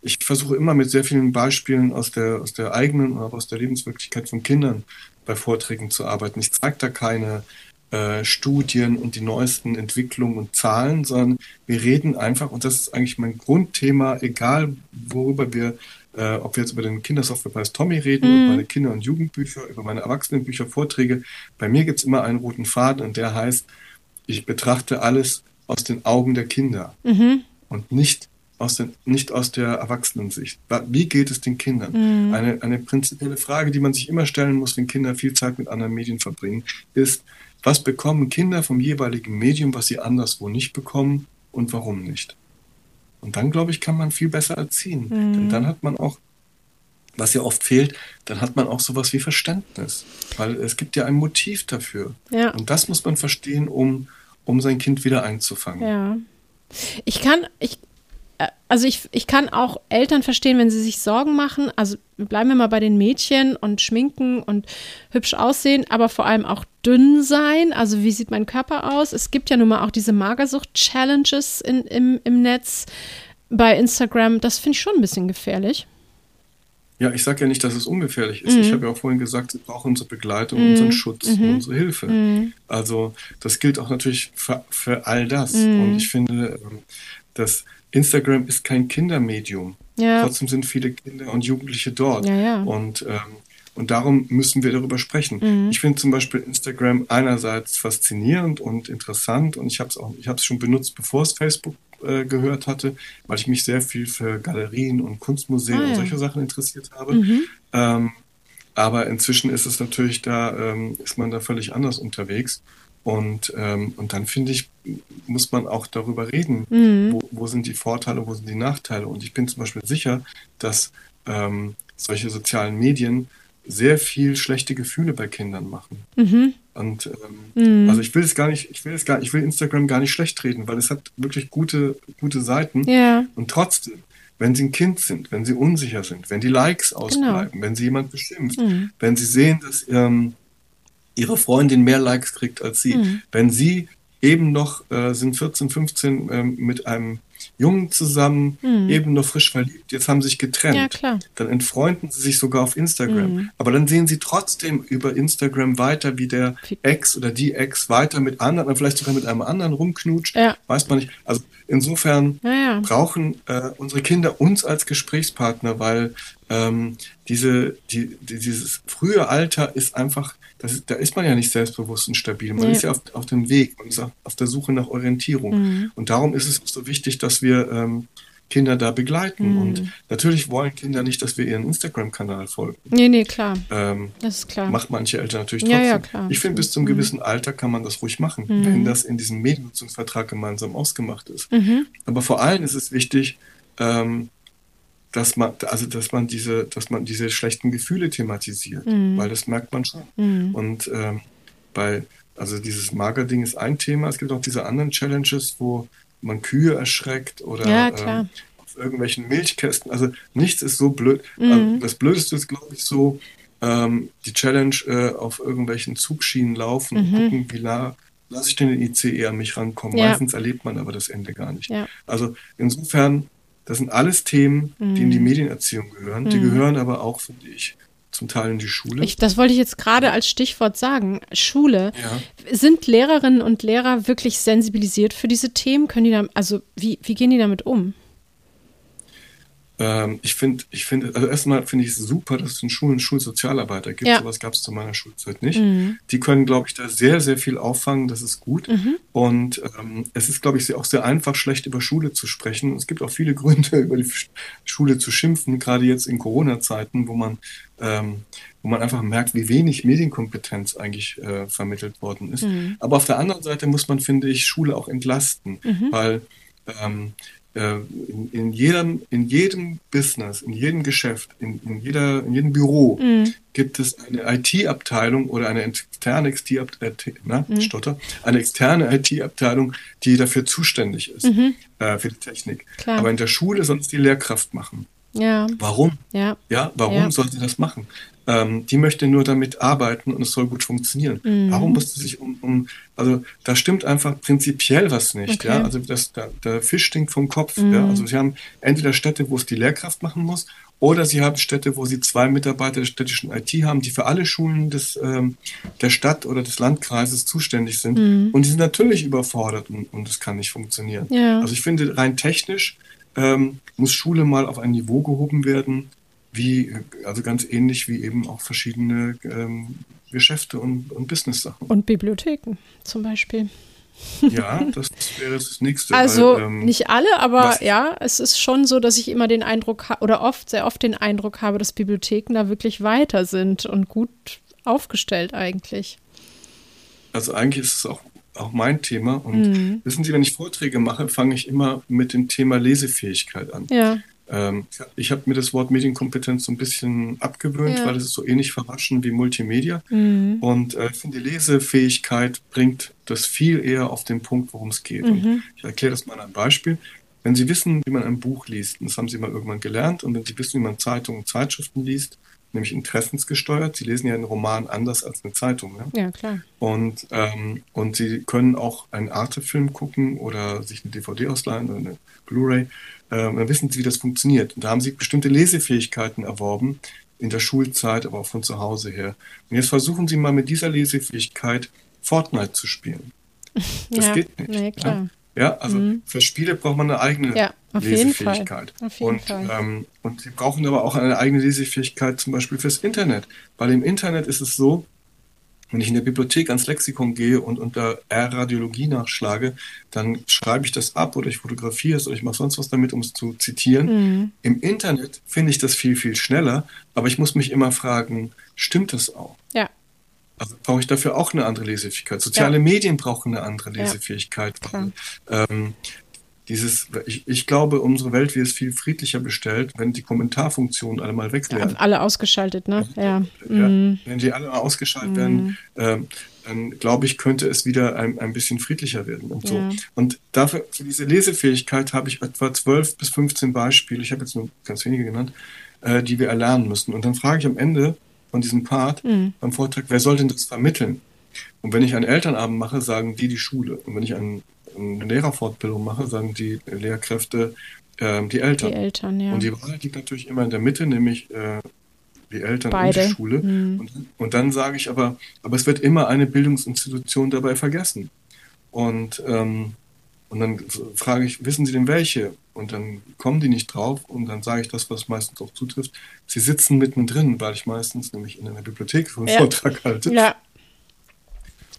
ich versuche immer mit sehr vielen Beispielen aus der, aus der eigenen, aber aus der Lebenswirklichkeit von Kindern bei Vorträgen zu arbeiten. Ich zeige da keine äh, Studien und die neuesten Entwicklungen und Zahlen, sondern wir reden einfach, und das ist eigentlich mein Grundthema, egal worüber wir, äh, ob wir jetzt über den Kindersoftwarepreis Tommy reden, Mhm. über meine Kinder- und Jugendbücher, über meine Erwachsenenbücher, Vorträge. Bei mir gibt es immer einen roten Faden und der heißt, ich betrachte alles aus den Augen der Kinder Mhm. und nicht aus, den, nicht aus der Erwachsenensicht. Wa- Wie geht es den Kindern? Mhm. Eine, eine prinzipielle Frage, die man sich immer stellen muss, wenn Kinder viel Zeit mit anderen Medien verbringen, ist, was bekommen Kinder vom jeweiligen Medium, was sie anderswo nicht bekommen und warum nicht? Und dann, glaube ich, kann man viel besser erziehen. Mhm. Denn dann hat man auch, was ja oft fehlt, dann hat man auch sowas wie Verständnis. Weil es gibt ja ein Motiv dafür. Ja. Und das muss man verstehen, um, um sein Kind wieder einzufangen. Ja. Ich kann, ich, also ich, ich kann auch Eltern verstehen, wenn sie sich Sorgen machen. Also bleiben wir mal bei den Mädchen und schminken und hübsch aussehen, aber vor allem auch dünn sein. Also wie sieht mein Körper aus? Es gibt ja nun mal auch diese Magersucht-Challenges in, im, im Netz. bei Instagram, das finde ich schon ein bisschen gefährlich. Ja, ich sage ja nicht, dass es ungefährlich ist. Mhm. Ich habe ja auch vorhin gesagt, sie brauchen unsere Begleitung, mhm. unseren Schutz, mhm. unsere Hilfe. Mhm. Also das gilt auch natürlich für, für all das. Mhm. Und ich finde, ähm, dass Instagram ist kein Kindermedium. Ja. Trotzdem sind viele Kinder und Jugendliche dort. Ja, ja. Und ähm, und darum müssen wir darüber sprechen. Mhm. Ich finde zum Beispiel Instagram einerseits faszinierend und interessant und ich habe es auch, ich habe es schon benutzt, bevor es Facebook äh, gehört hatte, weil ich mich sehr viel für Galerien und Kunstmuseen ah, und solche Sachen interessiert habe. Mhm. Ähm, aber inzwischen ist es natürlich da, ähm, ist man da völlig anders unterwegs. Und, ähm, und dann finde ich, muss man auch darüber reden, mhm. wo, wo sind die Vorteile, wo sind die Nachteile. Und ich bin zum Beispiel sicher, dass ähm, solche sozialen Medien sehr viel schlechte Gefühle bei Kindern machen. Mhm. Und ähm, mhm. also ich will es gar nicht, ich will es gar, ich will Instagram gar nicht schlecht reden, weil es hat wirklich gute, gute Seiten. Ja. Und trotzdem, wenn sie ein Kind sind, wenn sie unsicher sind, wenn die Likes genau. ausbleiben, genau. wenn sie jemand beschimpft, mhm. wenn sie sehen, dass ähm, ihre Freundin mehr Likes kriegt als sie, mhm. wenn sie eben noch äh, sind 14, 15 ähm, mit einem Jungen zusammen, mhm. eben noch frisch verliebt, jetzt haben sie sich getrennt. Ja, klar. Dann entfreunden sie sich sogar auf Instagram. Mhm. Aber dann sehen sie trotzdem über Instagram weiter, wie der Ex oder die Ex weiter mit anderen, vielleicht sogar mit einem anderen rumknutscht. Ja. Weiß man nicht. Also insofern ja, ja. brauchen äh, unsere Kinder uns als Gesprächspartner, weil ähm, diese, die, die, dieses frühe Alter ist einfach ist, da ist man ja nicht selbstbewusst und stabil. Man nee. ist ja auf, auf dem Weg, man ist auf der Suche nach Orientierung. Mhm. Und darum ist es so wichtig, dass wir ähm, Kinder da begleiten. Mhm. Und natürlich wollen Kinder nicht, dass wir ihren Instagram-Kanal folgen. Nee, nee, klar. Ähm, das ist klar. Macht manche Eltern natürlich trotzdem. Ja, ja, klar. Ich finde, bis zum mhm. gewissen Alter kann man das ruhig machen, mhm. wenn das in diesem Mediennutzungsvertrag gemeinsam ausgemacht ist. Mhm. Aber vor allem ist es wichtig, ähm, dass man, also dass man diese, dass man diese schlechten Gefühle thematisiert, mhm. weil das merkt man schon. Mhm. Und ähm, bei, also dieses Magerding ist ein Thema. Es gibt auch diese anderen Challenges, wo man Kühe erschreckt oder ja, ähm, auf irgendwelchen Milchkästen. Also nichts ist so blöd. Mhm. Also das Blödeste ist, glaube ich, so ähm, die Challenge äh, auf irgendwelchen Zugschienen laufen und mhm. gucken, wie nah lasse ich denn den ICE an mich rankommen. Ja. Meistens erlebt man aber das Ende gar nicht. Ja. Also insofern das sind alles Themen, die in die mhm. Medienerziehung gehören. Die mhm. gehören aber auch, finde ich, zum Teil in die Schule. Ich, das wollte ich jetzt gerade als Stichwort sagen. Schule. Ja. Sind Lehrerinnen und Lehrer wirklich sensibilisiert für diese Themen? Können die da, also wie, wie gehen die damit um? Ähm, ich finde, ich finde, also erstmal finde ich es super, dass es in Schulen Schulsozialarbeiter gibt. Ja. Sowas gab es zu meiner Schulzeit nicht. Mhm. Die können, glaube ich, da sehr, sehr viel auffangen. Das ist gut. Mhm. Und ähm, es ist, glaube ich, auch sehr einfach, schlecht über Schule zu sprechen. Es gibt auch viele Gründe, über die Schule zu schimpfen, gerade jetzt in Corona-Zeiten, wo man ähm, wo man einfach merkt, wie wenig Medienkompetenz eigentlich äh, vermittelt worden ist. Mhm. Aber auf der anderen Seite muss man, finde ich, Schule auch entlasten, mhm. weil ähm, äh, in, in, jedem, in jedem Business, in jedem Geschäft, in, in, jeder, in jedem Büro mhm. gibt es eine IT-Abteilung oder eine externe IT-Abteilung, äh, mhm. Stotter, eine externe IT-Abteilung, die dafür zuständig ist, mhm. äh, für die Technik. Klar. Aber in der Schule soll es die Lehrkraft machen. Ja. Warum? Ja. Ja, warum ja. soll sie das machen? Ähm, die möchte nur damit arbeiten und es soll gut funktionieren. Mhm. Warum muss sie sich um, um, also da stimmt einfach prinzipiell was nicht, okay. ja. Also das, der, der Fisch stinkt vom Kopf, mhm. ja. Also sie haben entweder Städte, wo es die Lehrkraft machen muss, oder sie haben Städte, wo sie zwei Mitarbeiter der städtischen IT haben, die für alle Schulen des, ähm, der Stadt oder des Landkreises zuständig sind. Mhm. Und die sind natürlich überfordert und, und es kann nicht funktionieren. Ja. Also ich finde rein technisch ähm, muss Schule mal auf ein Niveau gehoben werden, wie, also ganz ähnlich wie eben auch verschiedene ähm, Geschäfte und, und Business-Sachen. Und Bibliotheken zum Beispiel. Ja, das wäre das nächste. Also weil, ähm, nicht alle, aber was? ja, es ist schon so, dass ich immer den Eindruck habe, oder oft, sehr oft den Eindruck habe, dass Bibliotheken da wirklich weiter sind und gut aufgestellt eigentlich. Also eigentlich ist es auch, auch mein Thema. Und Mhm. wissen Sie, wenn ich Vorträge mache, fange ich immer mit dem Thema Lesefähigkeit an. Ja. Ähm, ich habe mir das Wort Medienkompetenz so ein bisschen abgewöhnt, Ja. weil es ist so ähnlich verwaschen wie Multimedia. Mhm. Und äh, ich finde, die Lesefähigkeit bringt das viel eher auf den Punkt, worum es geht. Mhm. Und ich erkläre das mal an einem Beispiel. Wenn Sie wissen, wie man ein Buch liest, und das haben Sie mal irgendwann gelernt, und wenn Sie wissen, wie man Zeitungen und Zeitschriften liest, nämlich interessensgesteuert. Sie lesen ja einen Roman anders als eine Zeitung. Ja, ja klar. Und, ähm, und sie können auch einen Arte-Film gucken oder sich eine DVD ausleihen oder eine Blu-ray. Ähm, dann wissen sie, wie das funktioniert. Und da haben sie bestimmte Lesefähigkeiten erworben, in der Schulzeit, aber auch von zu Hause her. Und jetzt versuchen sie mal mit dieser Lesefähigkeit Fortnite zu spielen. Das ja, geht nicht. Nee, klar. Ja, also mhm. für Spiele braucht man eine eigene ja, Lesefähigkeit. Auf jeden und, Fall. Ähm, und sie brauchen aber auch eine eigene Lesefähigkeit zum Beispiel fürs Internet. Weil im Internet ist es so, wenn ich in der Bibliothek ans Lexikon gehe und unter R-Radiologie nachschlage, dann schreibe ich das ab oder ich fotografiere es oder ich mache sonst was damit, um es zu zitieren. Mhm. Im Internet finde ich das viel, viel schneller, aber ich muss mich immer fragen, stimmt das auch? Ja. Also brauche ich dafür auch eine andere Lesefähigkeit. Soziale ja. Medien brauchen eine andere Lesefähigkeit. Ja. Ähm, dieses, ich, ich glaube, unsere Welt wird es viel friedlicher bestellt, wenn die Kommentarfunktionen alle mal weg werden. Ja, alle ausgeschaltet, ne? Ja. ja mhm. Wenn die alle ausgeschaltet mhm. werden, ähm, dann glaube ich, könnte es wieder ein, ein bisschen friedlicher werden und so. Ja. Und dafür, für diese Lesefähigkeit habe ich etwa 12 bis 15 Beispiele, ich habe jetzt nur ganz wenige genannt, äh, die wir erlernen müssen. Und dann frage ich am Ende von diesem Part mhm. beim Vortrag, wer soll denn das vermitteln? Und wenn ich einen Elternabend mache, sagen die die Schule. Und wenn ich einen eine Lehrerfortbildung mache, sagen die Lehrkräfte äh, die Eltern. Die Eltern, ja. Und die Wahl liegt natürlich immer in der Mitte, nämlich äh, die Eltern Beide. und die Schule. Mhm. Und, und, dann sage ich aber, aber es wird immer eine Bildungsinstitution dabei vergessen. Und, ähm, und dann frage ich, wissen Sie denn welche? Und dann kommen die nicht drauf und dann sage ich das, was meistens auch zutrifft. Sie sitzen mittendrin, weil ich meistens nämlich in einer Bibliothek einen ja. Vortrag halte. Ja.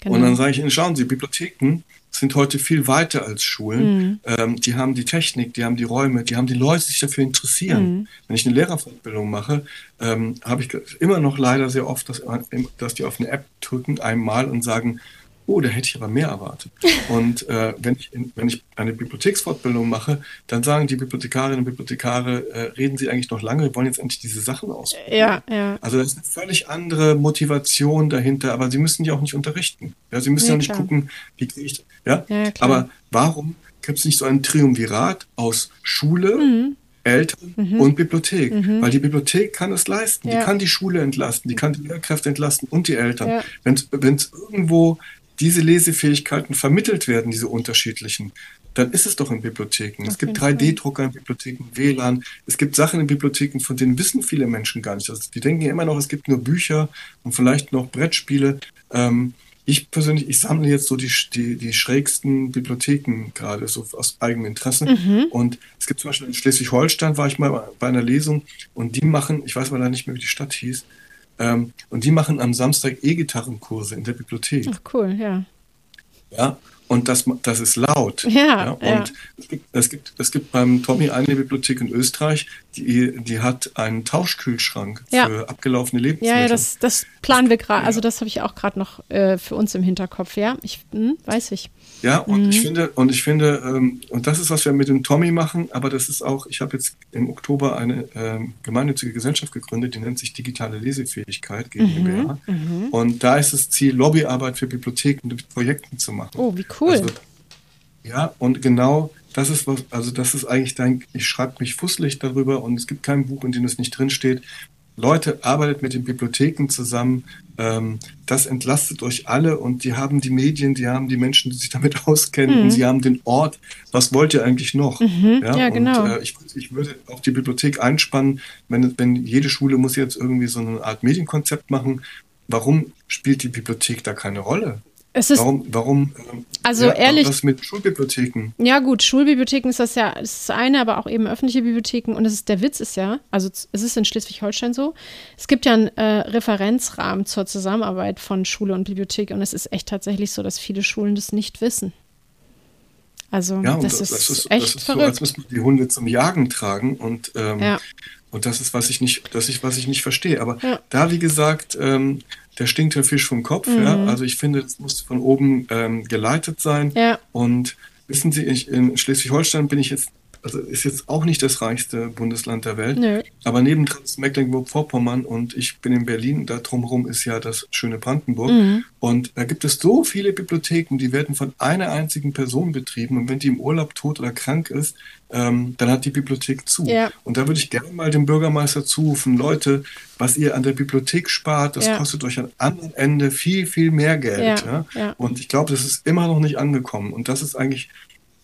Genau. Und dann sage ich Ihnen, schauen Sie, Bibliotheken sind heute viel weiter als Schulen. Mhm. Ähm, die haben die Technik, die haben die Räume, die haben die Leute, die sich dafür interessieren. Mhm. Wenn ich eine Lehrerfortbildung mache, ähm, habe ich immer noch leider sehr oft, dass, dass die auf eine App drücken einmal und sagen, oh, da hätte ich aber mehr erwartet. Und äh, wenn, ich in, wenn ich eine Bibliotheksfortbildung mache, dann sagen die Bibliothekarinnen und Bibliothekare, äh, reden Sie eigentlich noch lange, wir wollen jetzt endlich diese Sachen ausprobieren. Ja, ja. Also das ist eine völlig andere Motivation dahinter, aber Sie müssen ja auch nicht unterrichten. Ja, Sie müssen ja, ja nicht gucken, wie kriege ich, ja? ja aber warum gibt es nicht so ein Triumvirat aus Schule, mhm. Eltern mhm. und Bibliothek. Mhm. Weil die Bibliothek kann es leisten. Ja. Die kann die Schule entlasten, die kann die Lehrkräfte entlasten und die Eltern. Ja. Wenn es irgendwo diese Lesefähigkeiten vermittelt werden, diese unterschiedlichen, dann ist es doch in Bibliotheken. Auf es gibt 3D-Drucker in Bibliotheken, WLAN. Es gibt Sachen in Bibliotheken, von denen wissen viele Menschen gar nicht. Also die denken ja immer noch, es gibt nur Bücher und vielleicht noch Brettspiele. Ähm, ich persönlich, ich sammle jetzt so die, die, die schrägsten Bibliotheken gerade, so aus eigenem Interesse. Mhm. Und es gibt zum Beispiel in Schleswig-Holstein, war ich mal bei einer Lesung und die machen, ich weiß mal da nicht mehr, wie die Stadt hieß, ähm, und die machen am Samstag E-Gitarrenkurse in der Bibliothek. Ach, cool, ja. Ja, und das, das ist laut. Ja, ja und ja. Es, gibt, es, gibt, es gibt beim Tommy eine Bibliothek in Österreich, die, die hat einen Tauschkühlschrank ja. für abgelaufene Lebensmittel. Ja, ja das, das planen wir gerade. Also das habe ich auch gerade noch äh, für uns im Hinterkopf. Ja, ich hm, weiß ich. Ja, und mhm. ich finde, und ich finde, ähm, und das ist, was wir mit dem Tommy machen, aber das ist auch, ich habe jetzt im Oktober eine ähm, gemeinnützige Gesellschaft gegründet, die nennt sich Digitale Lesefähigkeit GmbH. Mhm. Mhm. Und da ist das Ziel, Lobbyarbeit für Bibliotheken mit Projekten zu machen. Oh, wie cool. Also, ja, und genau das ist was, also das ist eigentlich dein, ich schreibe mich fusselig darüber und es gibt kein Buch, in dem es nicht drinsteht. Leute, arbeitet mit den Bibliotheken zusammen. Ähm, das entlastet euch alle und die haben die Medien, die haben die Menschen, die sich damit auskennen mhm. und sie haben den Ort. Was wollt ihr eigentlich noch? Mhm. Ja, ja, genau. Und, äh, ich, ich, würde auch die Bibliothek einspannen, wenn, wenn jede Schule muss jetzt irgendwie so eine Art Medienkonzept machen. Warum spielt die Bibliothek da keine Rolle? Es ist, warum, warum ähm, also ja, ehrlich, was mit Schulbibliotheken? Ja gut, Schulbibliotheken ist das ja das ist eine, aber auch eben öffentliche Bibliotheken und es ist der Witz ist ja, also es ist in Schleswig-Holstein so, es gibt ja einen äh, Referenzrahmen zur Zusammenarbeit von Schule und Bibliothek und es ist echt tatsächlich so, dass viele Schulen das nicht wissen. Also ja, das, das, ist, ist echt das ist verrückt. so, als müsste man die Hunde zum Jagen tragen und ähm, ja. und das ist was ich nicht, das ich was ich nicht verstehe. Aber ja. da wie gesagt ähm, der stinkt der Fisch vom Kopf. Mhm. Ja? Also ich finde, es muss von oben ähm, geleitet sein. Ja. Und wissen Sie, ich, in Schleswig-Holstein bin ich jetzt also ist jetzt auch nicht das reichste Bundesland der Welt, Nö. aber neben Mecklenburg-Vorpommern und ich bin in Berlin, da drumherum ist ja das schöne Brandenburg. Mhm. Und da gibt es so viele Bibliotheken, die werden von einer einzigen Person betrieben. Und wenn die im Urlaub tot oder krank ist, ähm, dann hat die Bibliothek zu. Ja. Und da würde ich gerne mal dem Bürgermeister zurufen, Leute, was ihr an der Bibliothek spart, das Ja. kostet euch am anderen Ende viel, viel mehr Geld. Ja. Und ich glaube, das ist immer noch nicht angekommen. Und das ist eigentlich,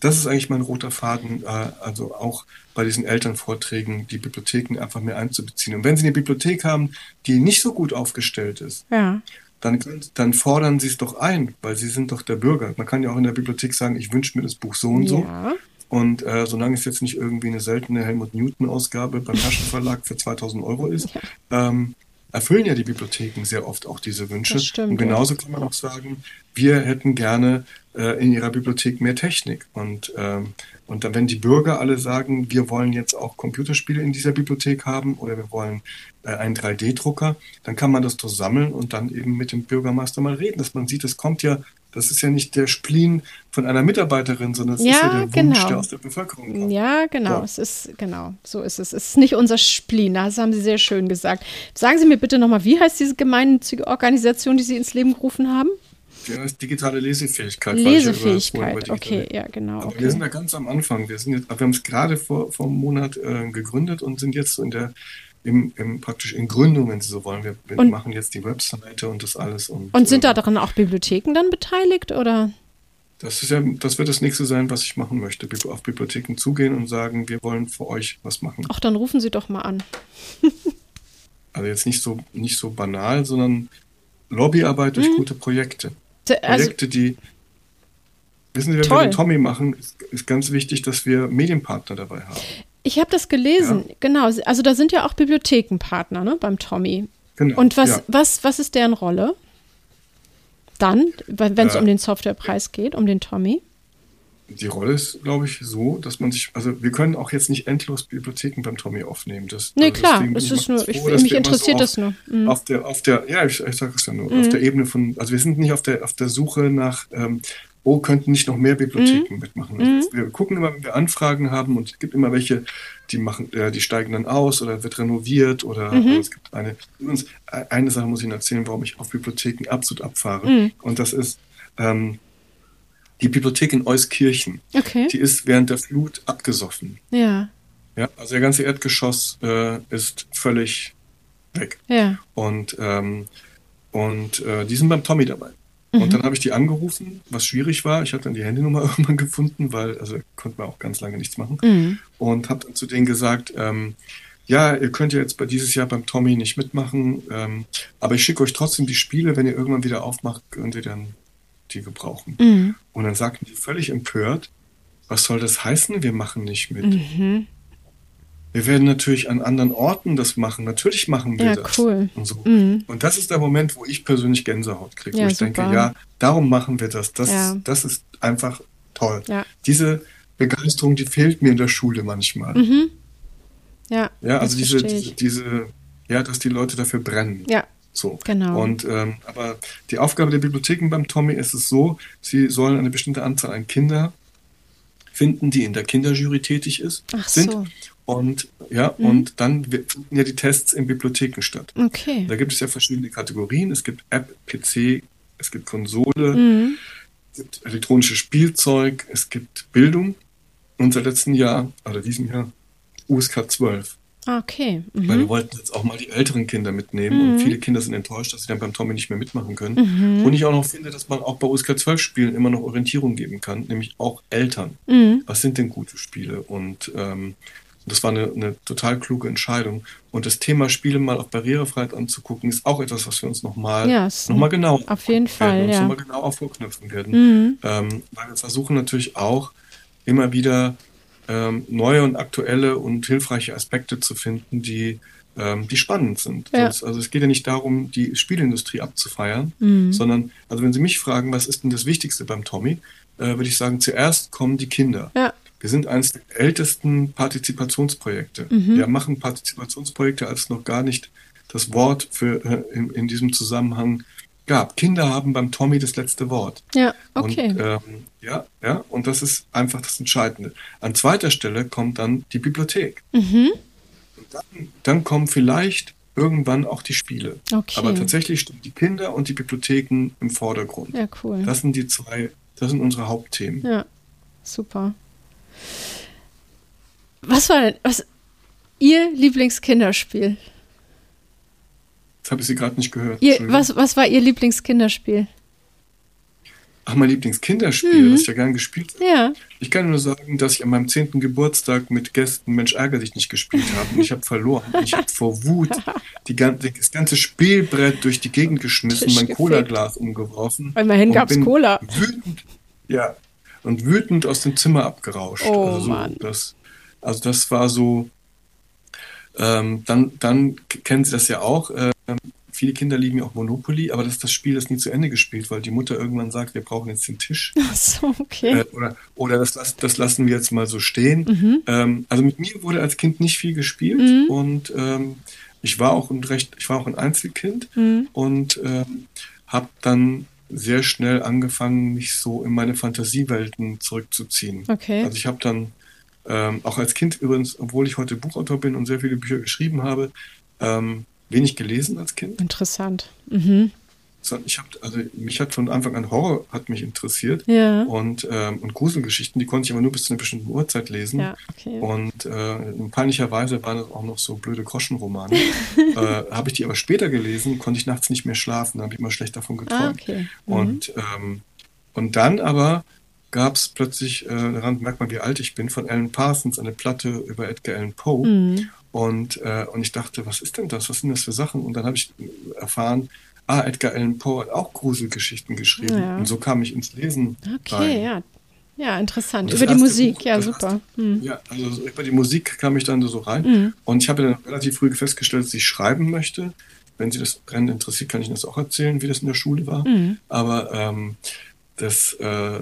das ist eigentlich mein roter Faden, äh, also auch bei diesen Elternvorträgen, die Bibliotheken einfach mehr einzubeziehen. Und wenn Sie eine Bibliothek haben, die nicht so gut aufgestellt ist, Ja. dann, dann fordern Sie es doch ein, weil Sie sind doch der Bürger. Man kann ja auch in der Bibliothek sagen, ich wünsche mir das Buch so und so. Ja. Und äh, solange es jetzt nicht irgendwie eine seltene Helmut Newton-Ausgabe beim Taschenverlag für 2000 Euro ist, ähm, erfüllen ja die Bibliotheken sehr oft auch diese Wünsche. Das stimmt, und genauso kann man auch sagen, wir hätten gerne in ihrer Bibliothek mehr Technik. Und, ähm, und dann, wenn die Bürger alle sagen, wir wollen jetzt auch Computerspiele in dieser Bibliothek haben oder wir wollen äh, einen 3D-Drucker, dann kann man das doch sammeln und dann eben mit dem Bürgermeister mal reden, dass man sieht, es kommt ja, das ist ja nicht der Spleen von einer Mitarbeiterin, sondern es ist Ja, ja der Wunsch, genau. der aus der Bevölkerung kommt. Ja, genau. Ja. Es ist, genau, so ist es. Es ist nicht unser Spleen, das haben Sie sehr schön gesagt. Sagen Sie mir bitte nochmal, wie heißt diese gemeinnützige Organisation, die Sie ins Leben gerufen haben? Ja, ist digitale Lesefähigkeit. Lesefähigkeit, über okay, ja, genau. Aber Okay. wir sind da ganz am Anfang. Wir sind jetzt, wir haben es gerade vor, vor einem Monat äh, gegründet und sind jetzt so in der, im, im, praktisch in Gründung, wenn Sie so wollen. Wir, Und- machen jetzt die Webseite und das alles. Und, Und sind da äh, darin auch Bibliotheken dann beteiligt oder? Das ist ja, das wird das nächste sein, was ich machen möchte. Auf Bibliotheken zugehen und sagen, wir wollen für euch was machen. Ach, dann rufen Sie doch mal an. Also jetzt nicht so, nicht so banal, sondern Lobbyarbeit durch gute Projekte. Also, Projekte, die, wissen Sie, wenn Toll. wir den Tommy machen, ist, ist ganz wichtig, dass wir Medienpartner dabei haben. ich habe das gelesen, genau. Also da sind ja auch Bibliothekenpartner ne, beim Tommy. Genau. Und was, ja. was, was ist deren Rolle? Dann, wenn es Äh, um den Softwarepreis geht, um den Tommy? Die Rolle ist, glaube ich, so, dass man sich, also wir können auch jetzt nicht endlos Bibliotheken beim Tommy aufnehmen. Das, Nee, also klar, es ist nur- froh, ich- mich interessiert auf, das nur. Mhm. Auf der, auf der, ja, ich, ich sage es ja nur, auf der Ebene von, also wir sind nicht auf der, auf der Suche nach, ähm, oh, könnten nicht noch mehr Bibliotheken Mhm. mitmachen. Also wir gucken immer, wenn wir Anfragen haben und es gibt immer welche, die machen, äh, die steigen dann aus oder wird renoviert oder Mhm. äh, es gibt eine, übrigens, äh, eine Sache muss ich Ihnen erzählen, warum ich auf Bibliotheken absolut abfahre. Mhm. Und das ist, ähm, die Bibliothek in Euskirchen. Okay. Die ist während der Flut abgesoffen. Ja, Ja, also der ganze Erdgeschoss äh, ist völlig weg. ja. Und, ähm, und äh, die sind beim Tommy dabei. Mhm. Und dann habe ich die angerufen, was schwierig war. Ich habe dann die Handynummer irgendwann gefunden, weil also konnte man auch ganz lange nichts machen. Mhm. Und habe dann zu denen gesagt, ähm, ja, ihr könnt ja jetzt bei dieses Jahr beim Tommy nicht mitmachen, ähm, aber ich schicke euch trotzdem die Spiele, wenn ihr irgendwann wieder aufmacht, könnt ihr dann die gebrauchen. Mhm. Und dann sagten die völlig empört, was soll das heißen, wir machen nicht mit? Mhm. Wir werden natürlich an anderen Orten das machen. Natürlich machen wir Ja, das. cool. Und, so. Mhm. und das ist der Moment, wo ich persönlich Gänsehaut kriege, Ja, wo ich super. denke, ja, darum machen wir das. Das, Ja. das ist einfach toll. Diese Begeisterung, die fehlt mir in der Schule manchmal. Mhm. Ja, Ja, also diese, diese, diese, ja, dass die Leute dafür brennen. Ja, So. Genau. Und ähm, aber die Aufgabe der Bibliotheken beim Tommy ist es so, sie sollen eine bestimmte Anzahl an Kinder finden, die in der Kinderjury tätig ist, Ach sind. so. Und ja, und dann finden ja die Tests in Bibliotheken statt. okay. Da gibt es ja verschiedene Kategorien. Es gibt App, PC, es gibt Konsole, Mhm. es gibt elektronisches Spielzeug, es gibt Bildung. Und seit letztem Jahr, oder diesem Jahr, USK 12. Ah, okay. Weil Mhm. wir wollten jetzt auch mal die älteren Kinder mitnehmen und viele Kinder sind enttäuscht, dass sie dann beim Tommy nicht mehr mitmachen können. Mhm. Und ich auch noch finde, dass man auch bei USK 12 Spielen immer noch Orientierung geben kann, nämlich auch Eltern. Mhm. Was sind denn gute Spiele? Und ähm, das war eine, eine total kluge Entscheidung. Und das Thema Spiele mal auf Barrierefreiheit anzugucken, ist auch etwas, was wir uns nochmal Ja, noch mal genau auf jeden Fall, ja. noch mal genau auch vorknüpfen werden. Mhm. Ähm, weil wir versuchen natürlich auch immer wieder ähm, neue und aktuelle und hilfreiche Aspekte zu finden, die, ähm, die spannend sind. Ja. Sonst, also es geht ja nicht darum, die Spielindustrie abzufeiern, Mhm. sondern, also wenn Sie mich fragen, was ist denn das Wichtigste beim Tommy, äh, würde ich sagen, zuerst kommen die Kinder. Ja. Wir sind eines der ältesten Partizipationsprojekte. Mhm. Wir machen Partizipationsprojekte als noch gar nicht das Wort für äh, in, in diesem Zusammenhang gab. Kinder haben beim Tommy das letzte Wort. Ja, okay. Und, ähm, ja, ja, und das ist einfach das Entscheidende. An zweiter Stelle kommt dann die Bibliothek. Mhm. Dann, dann, kommen vielleicht irgendwann auch die Spiele. Okay. Aber tatsächlich stehen die Kinder und die Bibliotheken im Vordergrund. Ja, cool. Das sind die zwei, das sind unsere Hauptthemen. Ja, super. Was war denn, was, Ihr Lieblingskinderspiel? Das habe ich Sie gerade nicht gehört. Ihr, was, was war Ihr Lieblingskinderspiel? Ach, mein Lieblingskinderspiel, mhm. was ich ja gern gespielt habe. Ja. Ich kann nur sagen, dass ich an meinem zehnten Geburtstag mit Gästen Mensch ärger dich nicht gespielt habe. Und ich habe verloren. Ich habe vor Wut die ganze, das ganze Spielbrett durch die Gegend geschmissen, Tisch mein Cola-Glas umgeworfen. Immerhin gab es Cola. Wütend, ja. Und wütend aus dem Zimmer abgerauscht. Oh, also, so, Mann. Das, also das war so. Ähm, dann, dann kennen Sie das ja auch. Ähm, viele Kinder lieben ja auch Monopoly, aber das ist das Spiel, das nie zu Ende gespielt, weil die Mutter irgendwann sagt, wir brauchen jetzt den Tisch. Ach so, okay. Äh, oder oder das, das lassen wir jetzt mal so stehen. Mhm. Ähm, also mit mir wurde als Kind nicht viel gespielt Mhm. und ähm, ich war auch ein recht, ich war auch ein Einzelkind Mhm. und ähm, habe dann sehr schnell angefangen, mich so in meine Fantasiewelten zurückzuziehen. Okay. Also ich habe dann ähm, auch als Kind übrigens, obwohl ich heute Buchautor bin und sehr viele Bücher geschrieben habe, ähm, wenig gelesen als Kind. Interessant. Mhm. Ich hab, also mich hat von Anfang an Horror hat mich interessiert Ja. und ähm, und Gruselgeschichten, die konnte ich aber nur bis zu einer bestimmten Uhrzeit lesen. Ja, okay. Und äh, peinlicherweise waren das auch noch so blöde Groschenromane. äh, habe ich die aber später gelesen, konnte ich nachts nicht mehr schlafen, da habe ich immer schlecht davon Ah, geträumt. okay. Mhm. Und, ähm, und dann aber gab es plötzlich, äh, daran merkt man, wie alt ich bin, von Alan Parsons eine Platte über Edgar Allan Poe. Mhm. Und, äh, und ich dachte, was ist denn das? Was sind das für Sachen? Und dann habe ich erfahren, ah, Edgar Allan Poe hat auch Gruselgeschichten geschrieben. Ja. Und so kam ich ins Lesen. Okay, rein. ja. Ja, interessant. Über die erste Musik, Buch- ja, super. Mhm. Ja, also so über die Musik kam ich dann so rein. Mhm. Und ich habe dann relativ früh festgestellt, dass ich schreiben möchte. Wenn Sie das brennend interessiert, kann ich Ihnen das auch erzählen, wie das in der Schule war. Mhm. Aber ähm, das, äh,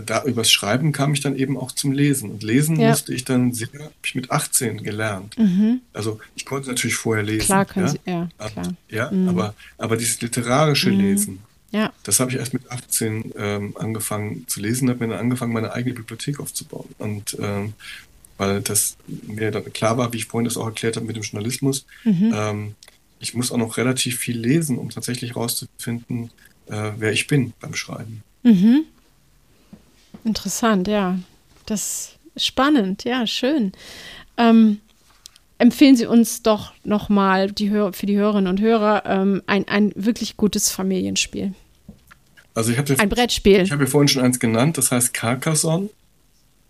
da übers Schreiben kam ich dann eben auch zum Lesen. Und lesen Ja. musste ich dann sehr, habe ich mit 18 gelernt. Mhm. Also ich konnte natürlich vorher lesen. Klar können ja? Sie, ja, Aber- klar. Ja, Mhm. aber, aber dieses literarische Mhm. Lesen, Ja, das habe ich erst mit 18 ähm, angefangen zu lesen, habe mir dann angefangen, meine eigene Bibliothek aufzubauen. Und ähm, weil das mir dann klar war, wie ich vorhin das auch erklärt habe mit dem Journalismus, Mhm. ähm, ich muss auch noch relativ viel lesen, um tatsächlich herauszufinden, äh, wer ich bin beim Schreiben. Mhm. Interessant, ja. Das ist spannend, ja, schön. Ähm, empfehlen Sie uns doch nochmal für die Hörerinnen und Hörer ähm, ein, ein wirklich gutes Familienspiel. Also ich habe Ein Brettspiel. ich habe ja vorhin schon eins genannt, das heißt Carcassonne.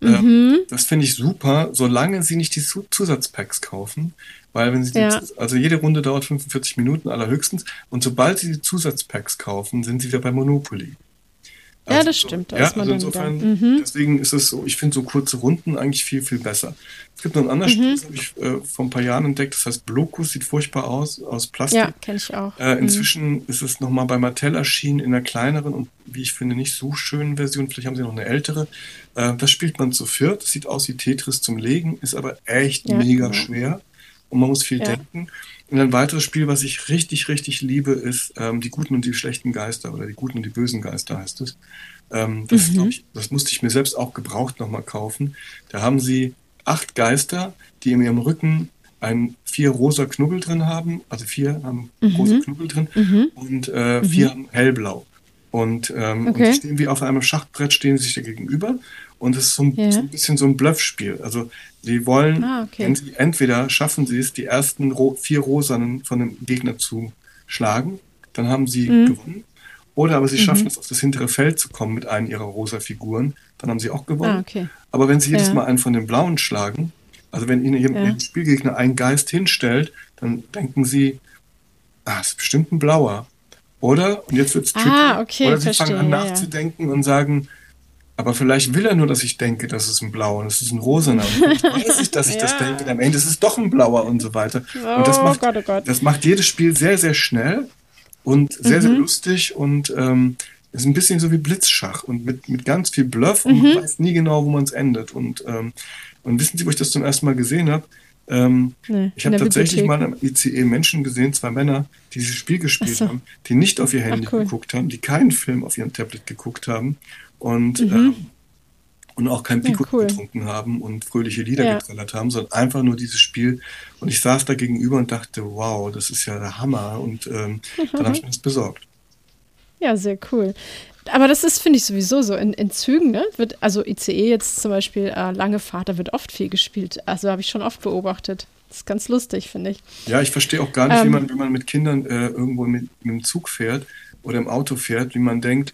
Mhm. Ähm, das finde ich super, solange Sie nicht die Zu- Zusatzpacks kaufen, weil wenn Sie die, Ja. also jede Runde dauert 45 Minuten allerhöchstens und sobald Sie die Zusatzpacks kaufen, sind Sie wieder bei Monopoly. Ja, Also das stimmt, da Ja, also insofern. Mhm. deswegen ist es so, ich finde so kurze Runden eigentlich viel, viel besser. Es gibt noch ein Mhm. anderes Spiel, das habe ich äh, vor ein paar Jahren entdeckt, das heißt Blokus, sieht furchtbar aus, aus Plastik. Ja, kenne ich auch. Äh, Mhm. inzwischen ist es nochmal bei Mattel erschienen in einer kleineren und wie ich finde nicht so schönen Version. Vielleicht haben sie noch eine ältere. Äh, das spielt man zu viert. Sieht aus wie Tetris zum Legen, ist aber echt Ja, mega genau. schwer und man muss viel Ja. denken. Und ein weiteres Spiel, was ich richtig, richtig liebe, ist ähm, die guten und die schlechten Geister oder die guten und die bösen Geister heißt es. Ähm, das, Mhm. ich, das musste ich mir selbst auch gebraucht nochmal kaufen. Da haben sie acht Geister, die in ihrem Rücken ein vier rosa Knubbel drin haben, also vier haben Mhm. rosa Knubbel drin Mhm. und äh, vier haben hellblau. Und, ähm, Okay. und die stehen wie auf einem Schachbrett, stehen sie sich da gegenüber. Und es ist so ein, Ja. so ein bisschen so ein Bluffspiel. Also die wollen, Ah, okay. sie, entweder schaffen sie es, die ersten vier Rosanen von dem Gegner zu schlagen, dann haben sie Mhm. gewonnen. Oder aber sie schaffen es, auf das hintere Feld zu kommen mit einer ihrer rosa Figuren, dann haben sie auch gewonnen. Ah, okay. Aber wenn sie jedes Ja. Mal einen von den blauen schlagen, also wenn ihnen ihr, Ja. ihr Spielgegner einen Geist hinstellt, dann denken sie, ah, das ist bestimmt ein blauer. Oder, und jetzt wird's tricky, Ah, okay, oder sie verstehe, fangen an ja, ja. nachzudenken und sagen, aber vielleicht will er nur, dass ich denke, das ist ein blauer und es ist ein rosaner. Und ich weiß nicht, dass ich das Ja. denke. Und am Ende ist es doch ein blauer und so weiter. Oh und das macht, Gott, oh Gott. das macht jedes Spiel sehr, sehr schnell und sehr, sehr Mhm. lustig und ähm, ist ein bisschen so wie Blitzschach und mit, mit ganz viel Bluff und Mhm. man weiß nie genau, wo man es endet. Und, ähm, und wissen Sie, wo ich das zum ersten Mal gesehen habe? Ähm, nee, ich habe tatsächlich mal am ICE Menschen gesehen, zwei Männer, die dieses Spiel gespielt so. haben, die nicht auf ihr Handy Ach, cool. geguckt haben, die keinen Film auf ihrem Tablet geguckt haben und, mhm. ähm, und auch kein Pico ja, cool. getrunken haben und fröhliche Lieder ja. getrellert haben, sondern einfach nur dieses Spiel. Und ich saß da gegenüber und dachte, wow, das ist ja der Hammer. Und ähm, mhm. dann habe ich mir das besorgt. Ja, sehr cool. Aber das ist, finde ich, sowieso so. In, in Zügen, ne, wird, also ICE jetzt zum Beispiel, äh, lange Fahrt, da wird oft viel gespielt. Also habe ich schon oft beobachtet. Das ist ganz lustig, finde ich. Ja, ich verstehe auch gar nicht, ähm, wie man, wenn man mit Kindern äh, irgendwo mit, mit dem Zug fährt oder im Auto fährt, wie man denkt,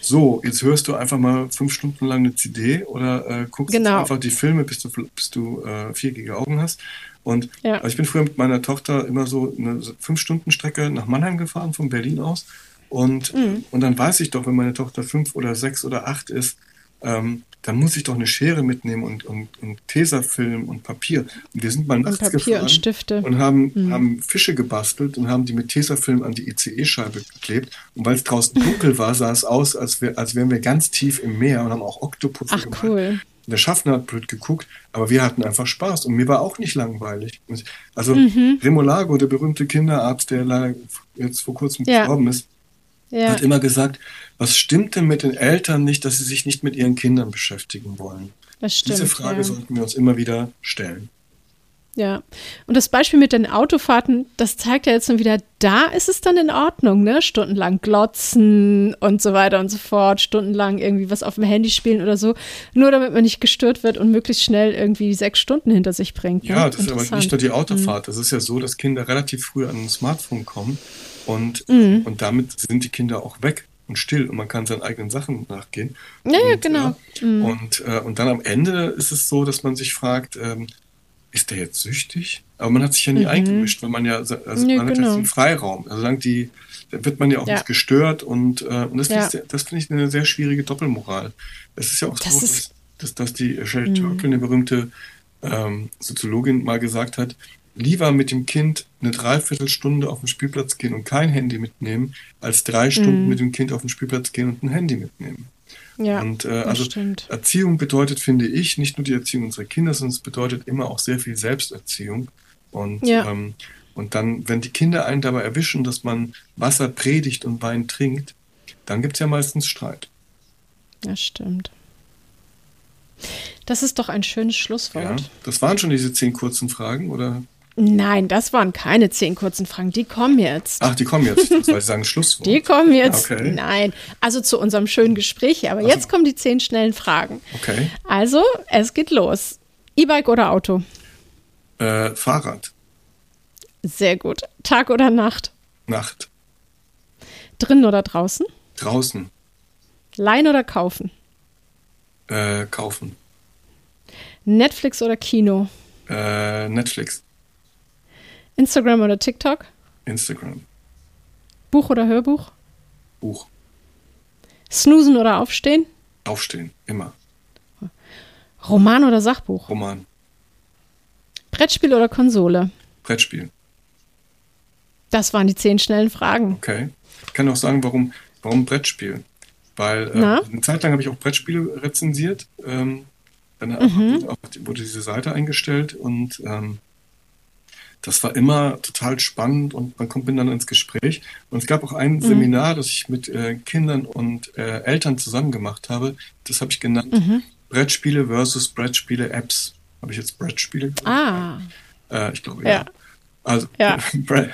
so, jetzt hörst du einfach mal fünf Stunden lang eine CD oder äh, guckst genau. einfach die Filme, bis du, bis du äh, vierjährige Augen hast. Und ja. also ich bin früher mit meiner Tochter immer so eine fünf Stunden Strecke nach Mannheim gefahren, von Berlin aus. Und, mhm. und dann weiß ich doch, wenn meine Tochter fünf oder sechs oder acht ist, ähm, dann muss ich doch eine Schere mitnehmen und, und, und Tesafilm und Papier. Und wir sind mal nachts und Papier und Stifte. und haben, mhm. haben Fische gebastelt und haben die mit Tesafilm an die ICE-Scheibe geklebt. Und weil es draußen dunkel war, sah es aus, als, wär, als wären wir ganz tief im Meer und haben auch Oktopus Ach, gemacht. cool. Der Schaffner hat blöd geguckt, aber wir hatten einfach Spaß und mir war auch nicht langweilig. Also mhm. Remolago, der berühmte Kinderarzt, der jetzt vor kurzem ja. gestorben ist, ja. hat immer gesagt, was stimmt denn mit den Eltern nicht, dass sie sich nicht mit ihren Kindern beschäftigen wollen? Das stimmt, Diese Frage ja. sollten wir uns immer wieder stellen. Ja, und das Beispiel mit den Autofahrten, das zeigt ja jetzt schon wieder, da ist es dann in Ordnung, ne? Stundenlang glotzen und so weiter und so fort, stundenlang irgendwie was auf dem Handy spielen oder so, nur damit man nicht gestört wird und möglichst schnell irgendwie sechs Stunden hinter sich bringt. Ne? Ja, das ist aber nicht nur die Autofahrt. Das ist ja so, dass Kinder relativ früh an ein Smartphone kommen und, mhm. und damit sind die Kinder auch weg und still und man kann seinen eigenen Sachen nachgehen. Ja, und, genau. Äh, mhm. und, äh, und dann am Ende ist es so, dass man sich fragt, ähm, ist der jetzt süchtig? Aber man hat sich ja nie mhm. eingemischt, weil man ja, also nee, man hat genau. jetzt einen Freiraum. Also lang die, da wird man ja auch ja. nicht gestört und, äh, und das, ja. finde ich, find ich eine sehr schwierige Doppelmoral. Es ist ja auch das so, dass, dass, dass die Shelley mhm. Turkle, eine berühmte ähm, Soziologin, mal gesagt hat, lieber mit dem Kind eine Dreiviertelstunde auf den Spielplatz gehen und kein Handy mitnehmen, als drei Stunden mhm. mit dem Kind auf den Spielplatz gehen und ein Handy mitnehmen. Ja, und äh, also stimmt. Erziehung bedeutet, finde ich, nicht nur die Erziehung unserer Kinder, sondern es bedeutet immer auch sehr viel Selbsterziehung. Und, ja. ähm, und dann, wenn die Kinder einen dabei erwischen, dass man Wasser predigt und Wein trinkt, dann gibt es ja meistens Streit. Das stimmt. Das ist doch ein schönes Schlusswort. Ja, das waren schon diese zehn kurzen Fragen, oder? Nein, das waren keine zehn kurzen Fragen. Die kommen jetzt. Ach, die kommen jetzt. Das war Sie sagen Schlusswort. Die kommen jetzt. Okay. Nein, also zu unserem schönen Gespräch. Aber also. jetzt kommen die zehn schnellen Fragen. Okay. Also, es geht los. E-Bike oder Auto? Äh, Fahrrad. Sehr gut. Tag oder Nacht? Nacht. Drinnen oder draußen? Draußen. Leihen oder kaufen? Äh, kaufen. Netflix oder Kino? Äh, Netflix. Instagram oder TikTok? Instagram. Buch oder Hörbuch? Buch. Snoosen oder Aufstehen? Aufstehen, immer. Roman oder Sachbuch? Roman. Brettspiel oder Konsole? Brettspiel. Das waren die zehn schnellen Fragen. Okay. Ich kann auch sagen, warum, warum Brettspiel. Weil äh, eine Zeit lang habe ich auch Brettspiele rezensiert. Ähm, dann mhm. wurde diese Seite eingestellt und ähm, das war immer total spannend und man kommt miteinander ins Gespräch. Und es gab auch ein mhm. Seminar, das ich mit äh, Kindern und äh, Eltern zusammen gemacht habe. Das habe ich genannt mhm. Brettspiele versus Brettspiele Apps. Habe ich jetzt Brettspiele gesagt? Ah. Äh, ich glaube, ja. ja. Also ja.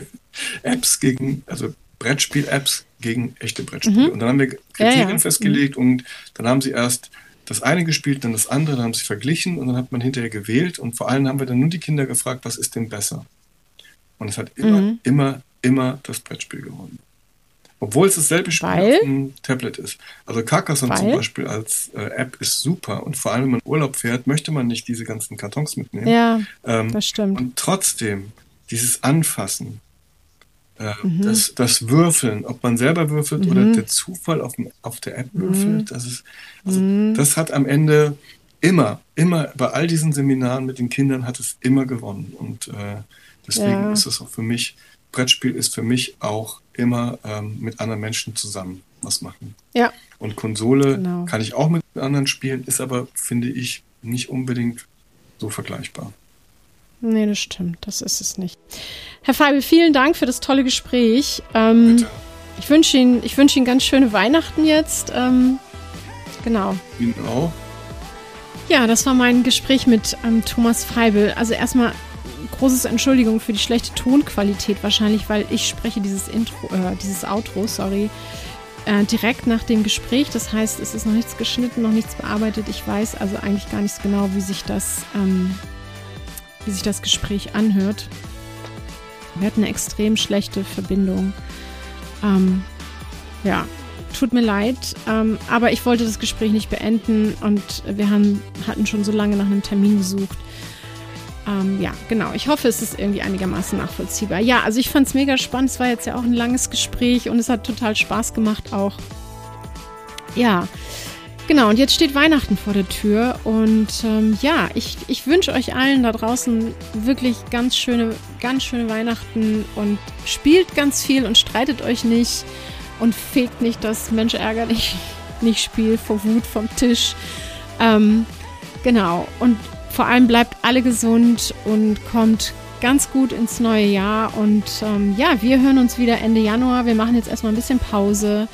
Apps gegen, also Brettspiel-Apps gegen echte Brettspiele. Mhm. Und dann haben wir Kriterien ja, festgelegt mhm. und dann haben sie erst das eine gespielt, dann das andere, dann haben sie verglichen und dann hat man hinterher gewählt und vor allem haben wir dann nur die Kinder gefragt, was ist denn besser? Und es hat immer, mhm. immer, immer das Brettspiel gewonnen. Obwohl es dasselbe Spiel Weil? auf dem Tablet ist. Also Carcassonne zum Beispiel als äh, App ist super und vor allem, wenn man Urlaub fährt, möchte man nicht diese ganzen Kartons mitnehmen. Ja, ähm, das stimmt. Und trotzdem, dieses Anfassen, äh, mhm. das, das Würfeln, ob man selber würfelt mhm. oder der Zufall auf, auf der App würfelt, mhm. das ist, also mhm. das hat am Ende immer, immer, bei all diesen Seminaren mit den Kindern hat es immer gewonnen. Und äh, deswegen ja. ist es auch für mich, Brettspiel ist für mich auch immer ähm, mit anderen Menschen zusammen was machen. Ja. Und Konsole genau. kann ich auch mit anderen spielen, ist aber, finde ich, nicht unbedingt so vergleichbar. Nee, das stimmt. Das ist es nicht. Herr Feibel, vielen Dank für das tolle Gespräch. Ähm, Bitte. Ich wünsche Ihnen, ich wünsche Ihnen ganz schöne Weihnachten jetzt. Ähm, genau. Ihnen auch. Ja, das war mein Gespräch mit ähm, Thomas Feibel. Also erstmal großes Entschuldigung für die schlechte Tonqualität wahrscheinlich, weil ich spreche dieses Intro, äh, dieses Outro, sorry, äh, direkt nach dem Gespräch. Das heißt, es ist noch nichts geschnitten, noch nichts bearbeitet. Ich weiß also eigentlich gar nicht genau, wie sich das, ähm, wie sich das Gespräch anhört. Wir hatten eine extrem schlechte Verbindung. Ähm, ja, tut mir leid, ähm, aber ich wollte das Gespräch nicht beenden und wir haben, hatten schon so lange nach einem Termin gesucht. Ähm, ja, genau. Ich hoffe, es ist irgendwie einigermaßen nachvollziehbar. Ja, also ich fand es mega spannend. Es war jetzt ja auch ein langes Gespräch und es hat total Spaß gemacht auch. Ja, genau. Und jetzt steht Weihnachten vor der Tür und ähm, ja, ich, ich wünsche euch allen da draußen wirklich ganz schöne, ganz schöne Weihnachten und spielt ganz viel und streitet euch nicht und fegt nicht das Mensch ärgerlich nicht Spiel vor Wut vom Tisch. Ähm, genau. Und vor allem bleibt alle gesund und kommt ganz gut ins neue Jahr. Und ähm, ja, wir hören uns wieder Ende Januar. Wir machen jetzt erstmal ein bisschen Pause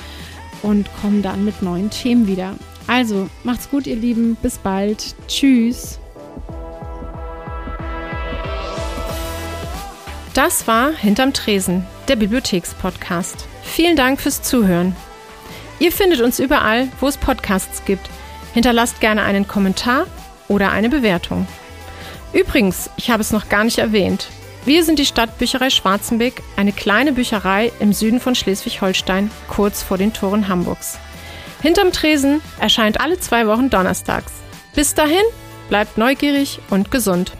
und kommen dann mit neuen Themen wieder. Also, macht's gut, ihr Lieben. Bis bald. Tschüss. Das war Hinterm Tresen, der Bibliothekspodcast. Vielen Dank fürs Zuhören. Ihr findet uns überall, wo es Podcasts gibt. Hinterlasst gerne einen Kommentar oder eine Bewertung. Übrigens, ich habe es noch gar nicht erwähnt. Wir sind die Stadtbücherei Schwarzenbeck, eine kleine Bücherei im Süden von Schleswig-Holstein, kurz vor den Toren Hamburgs. Hinterm Tresen erscheint alle zwei Wochen donnerstags. Bis dahin, bleibt neugierig und gesund.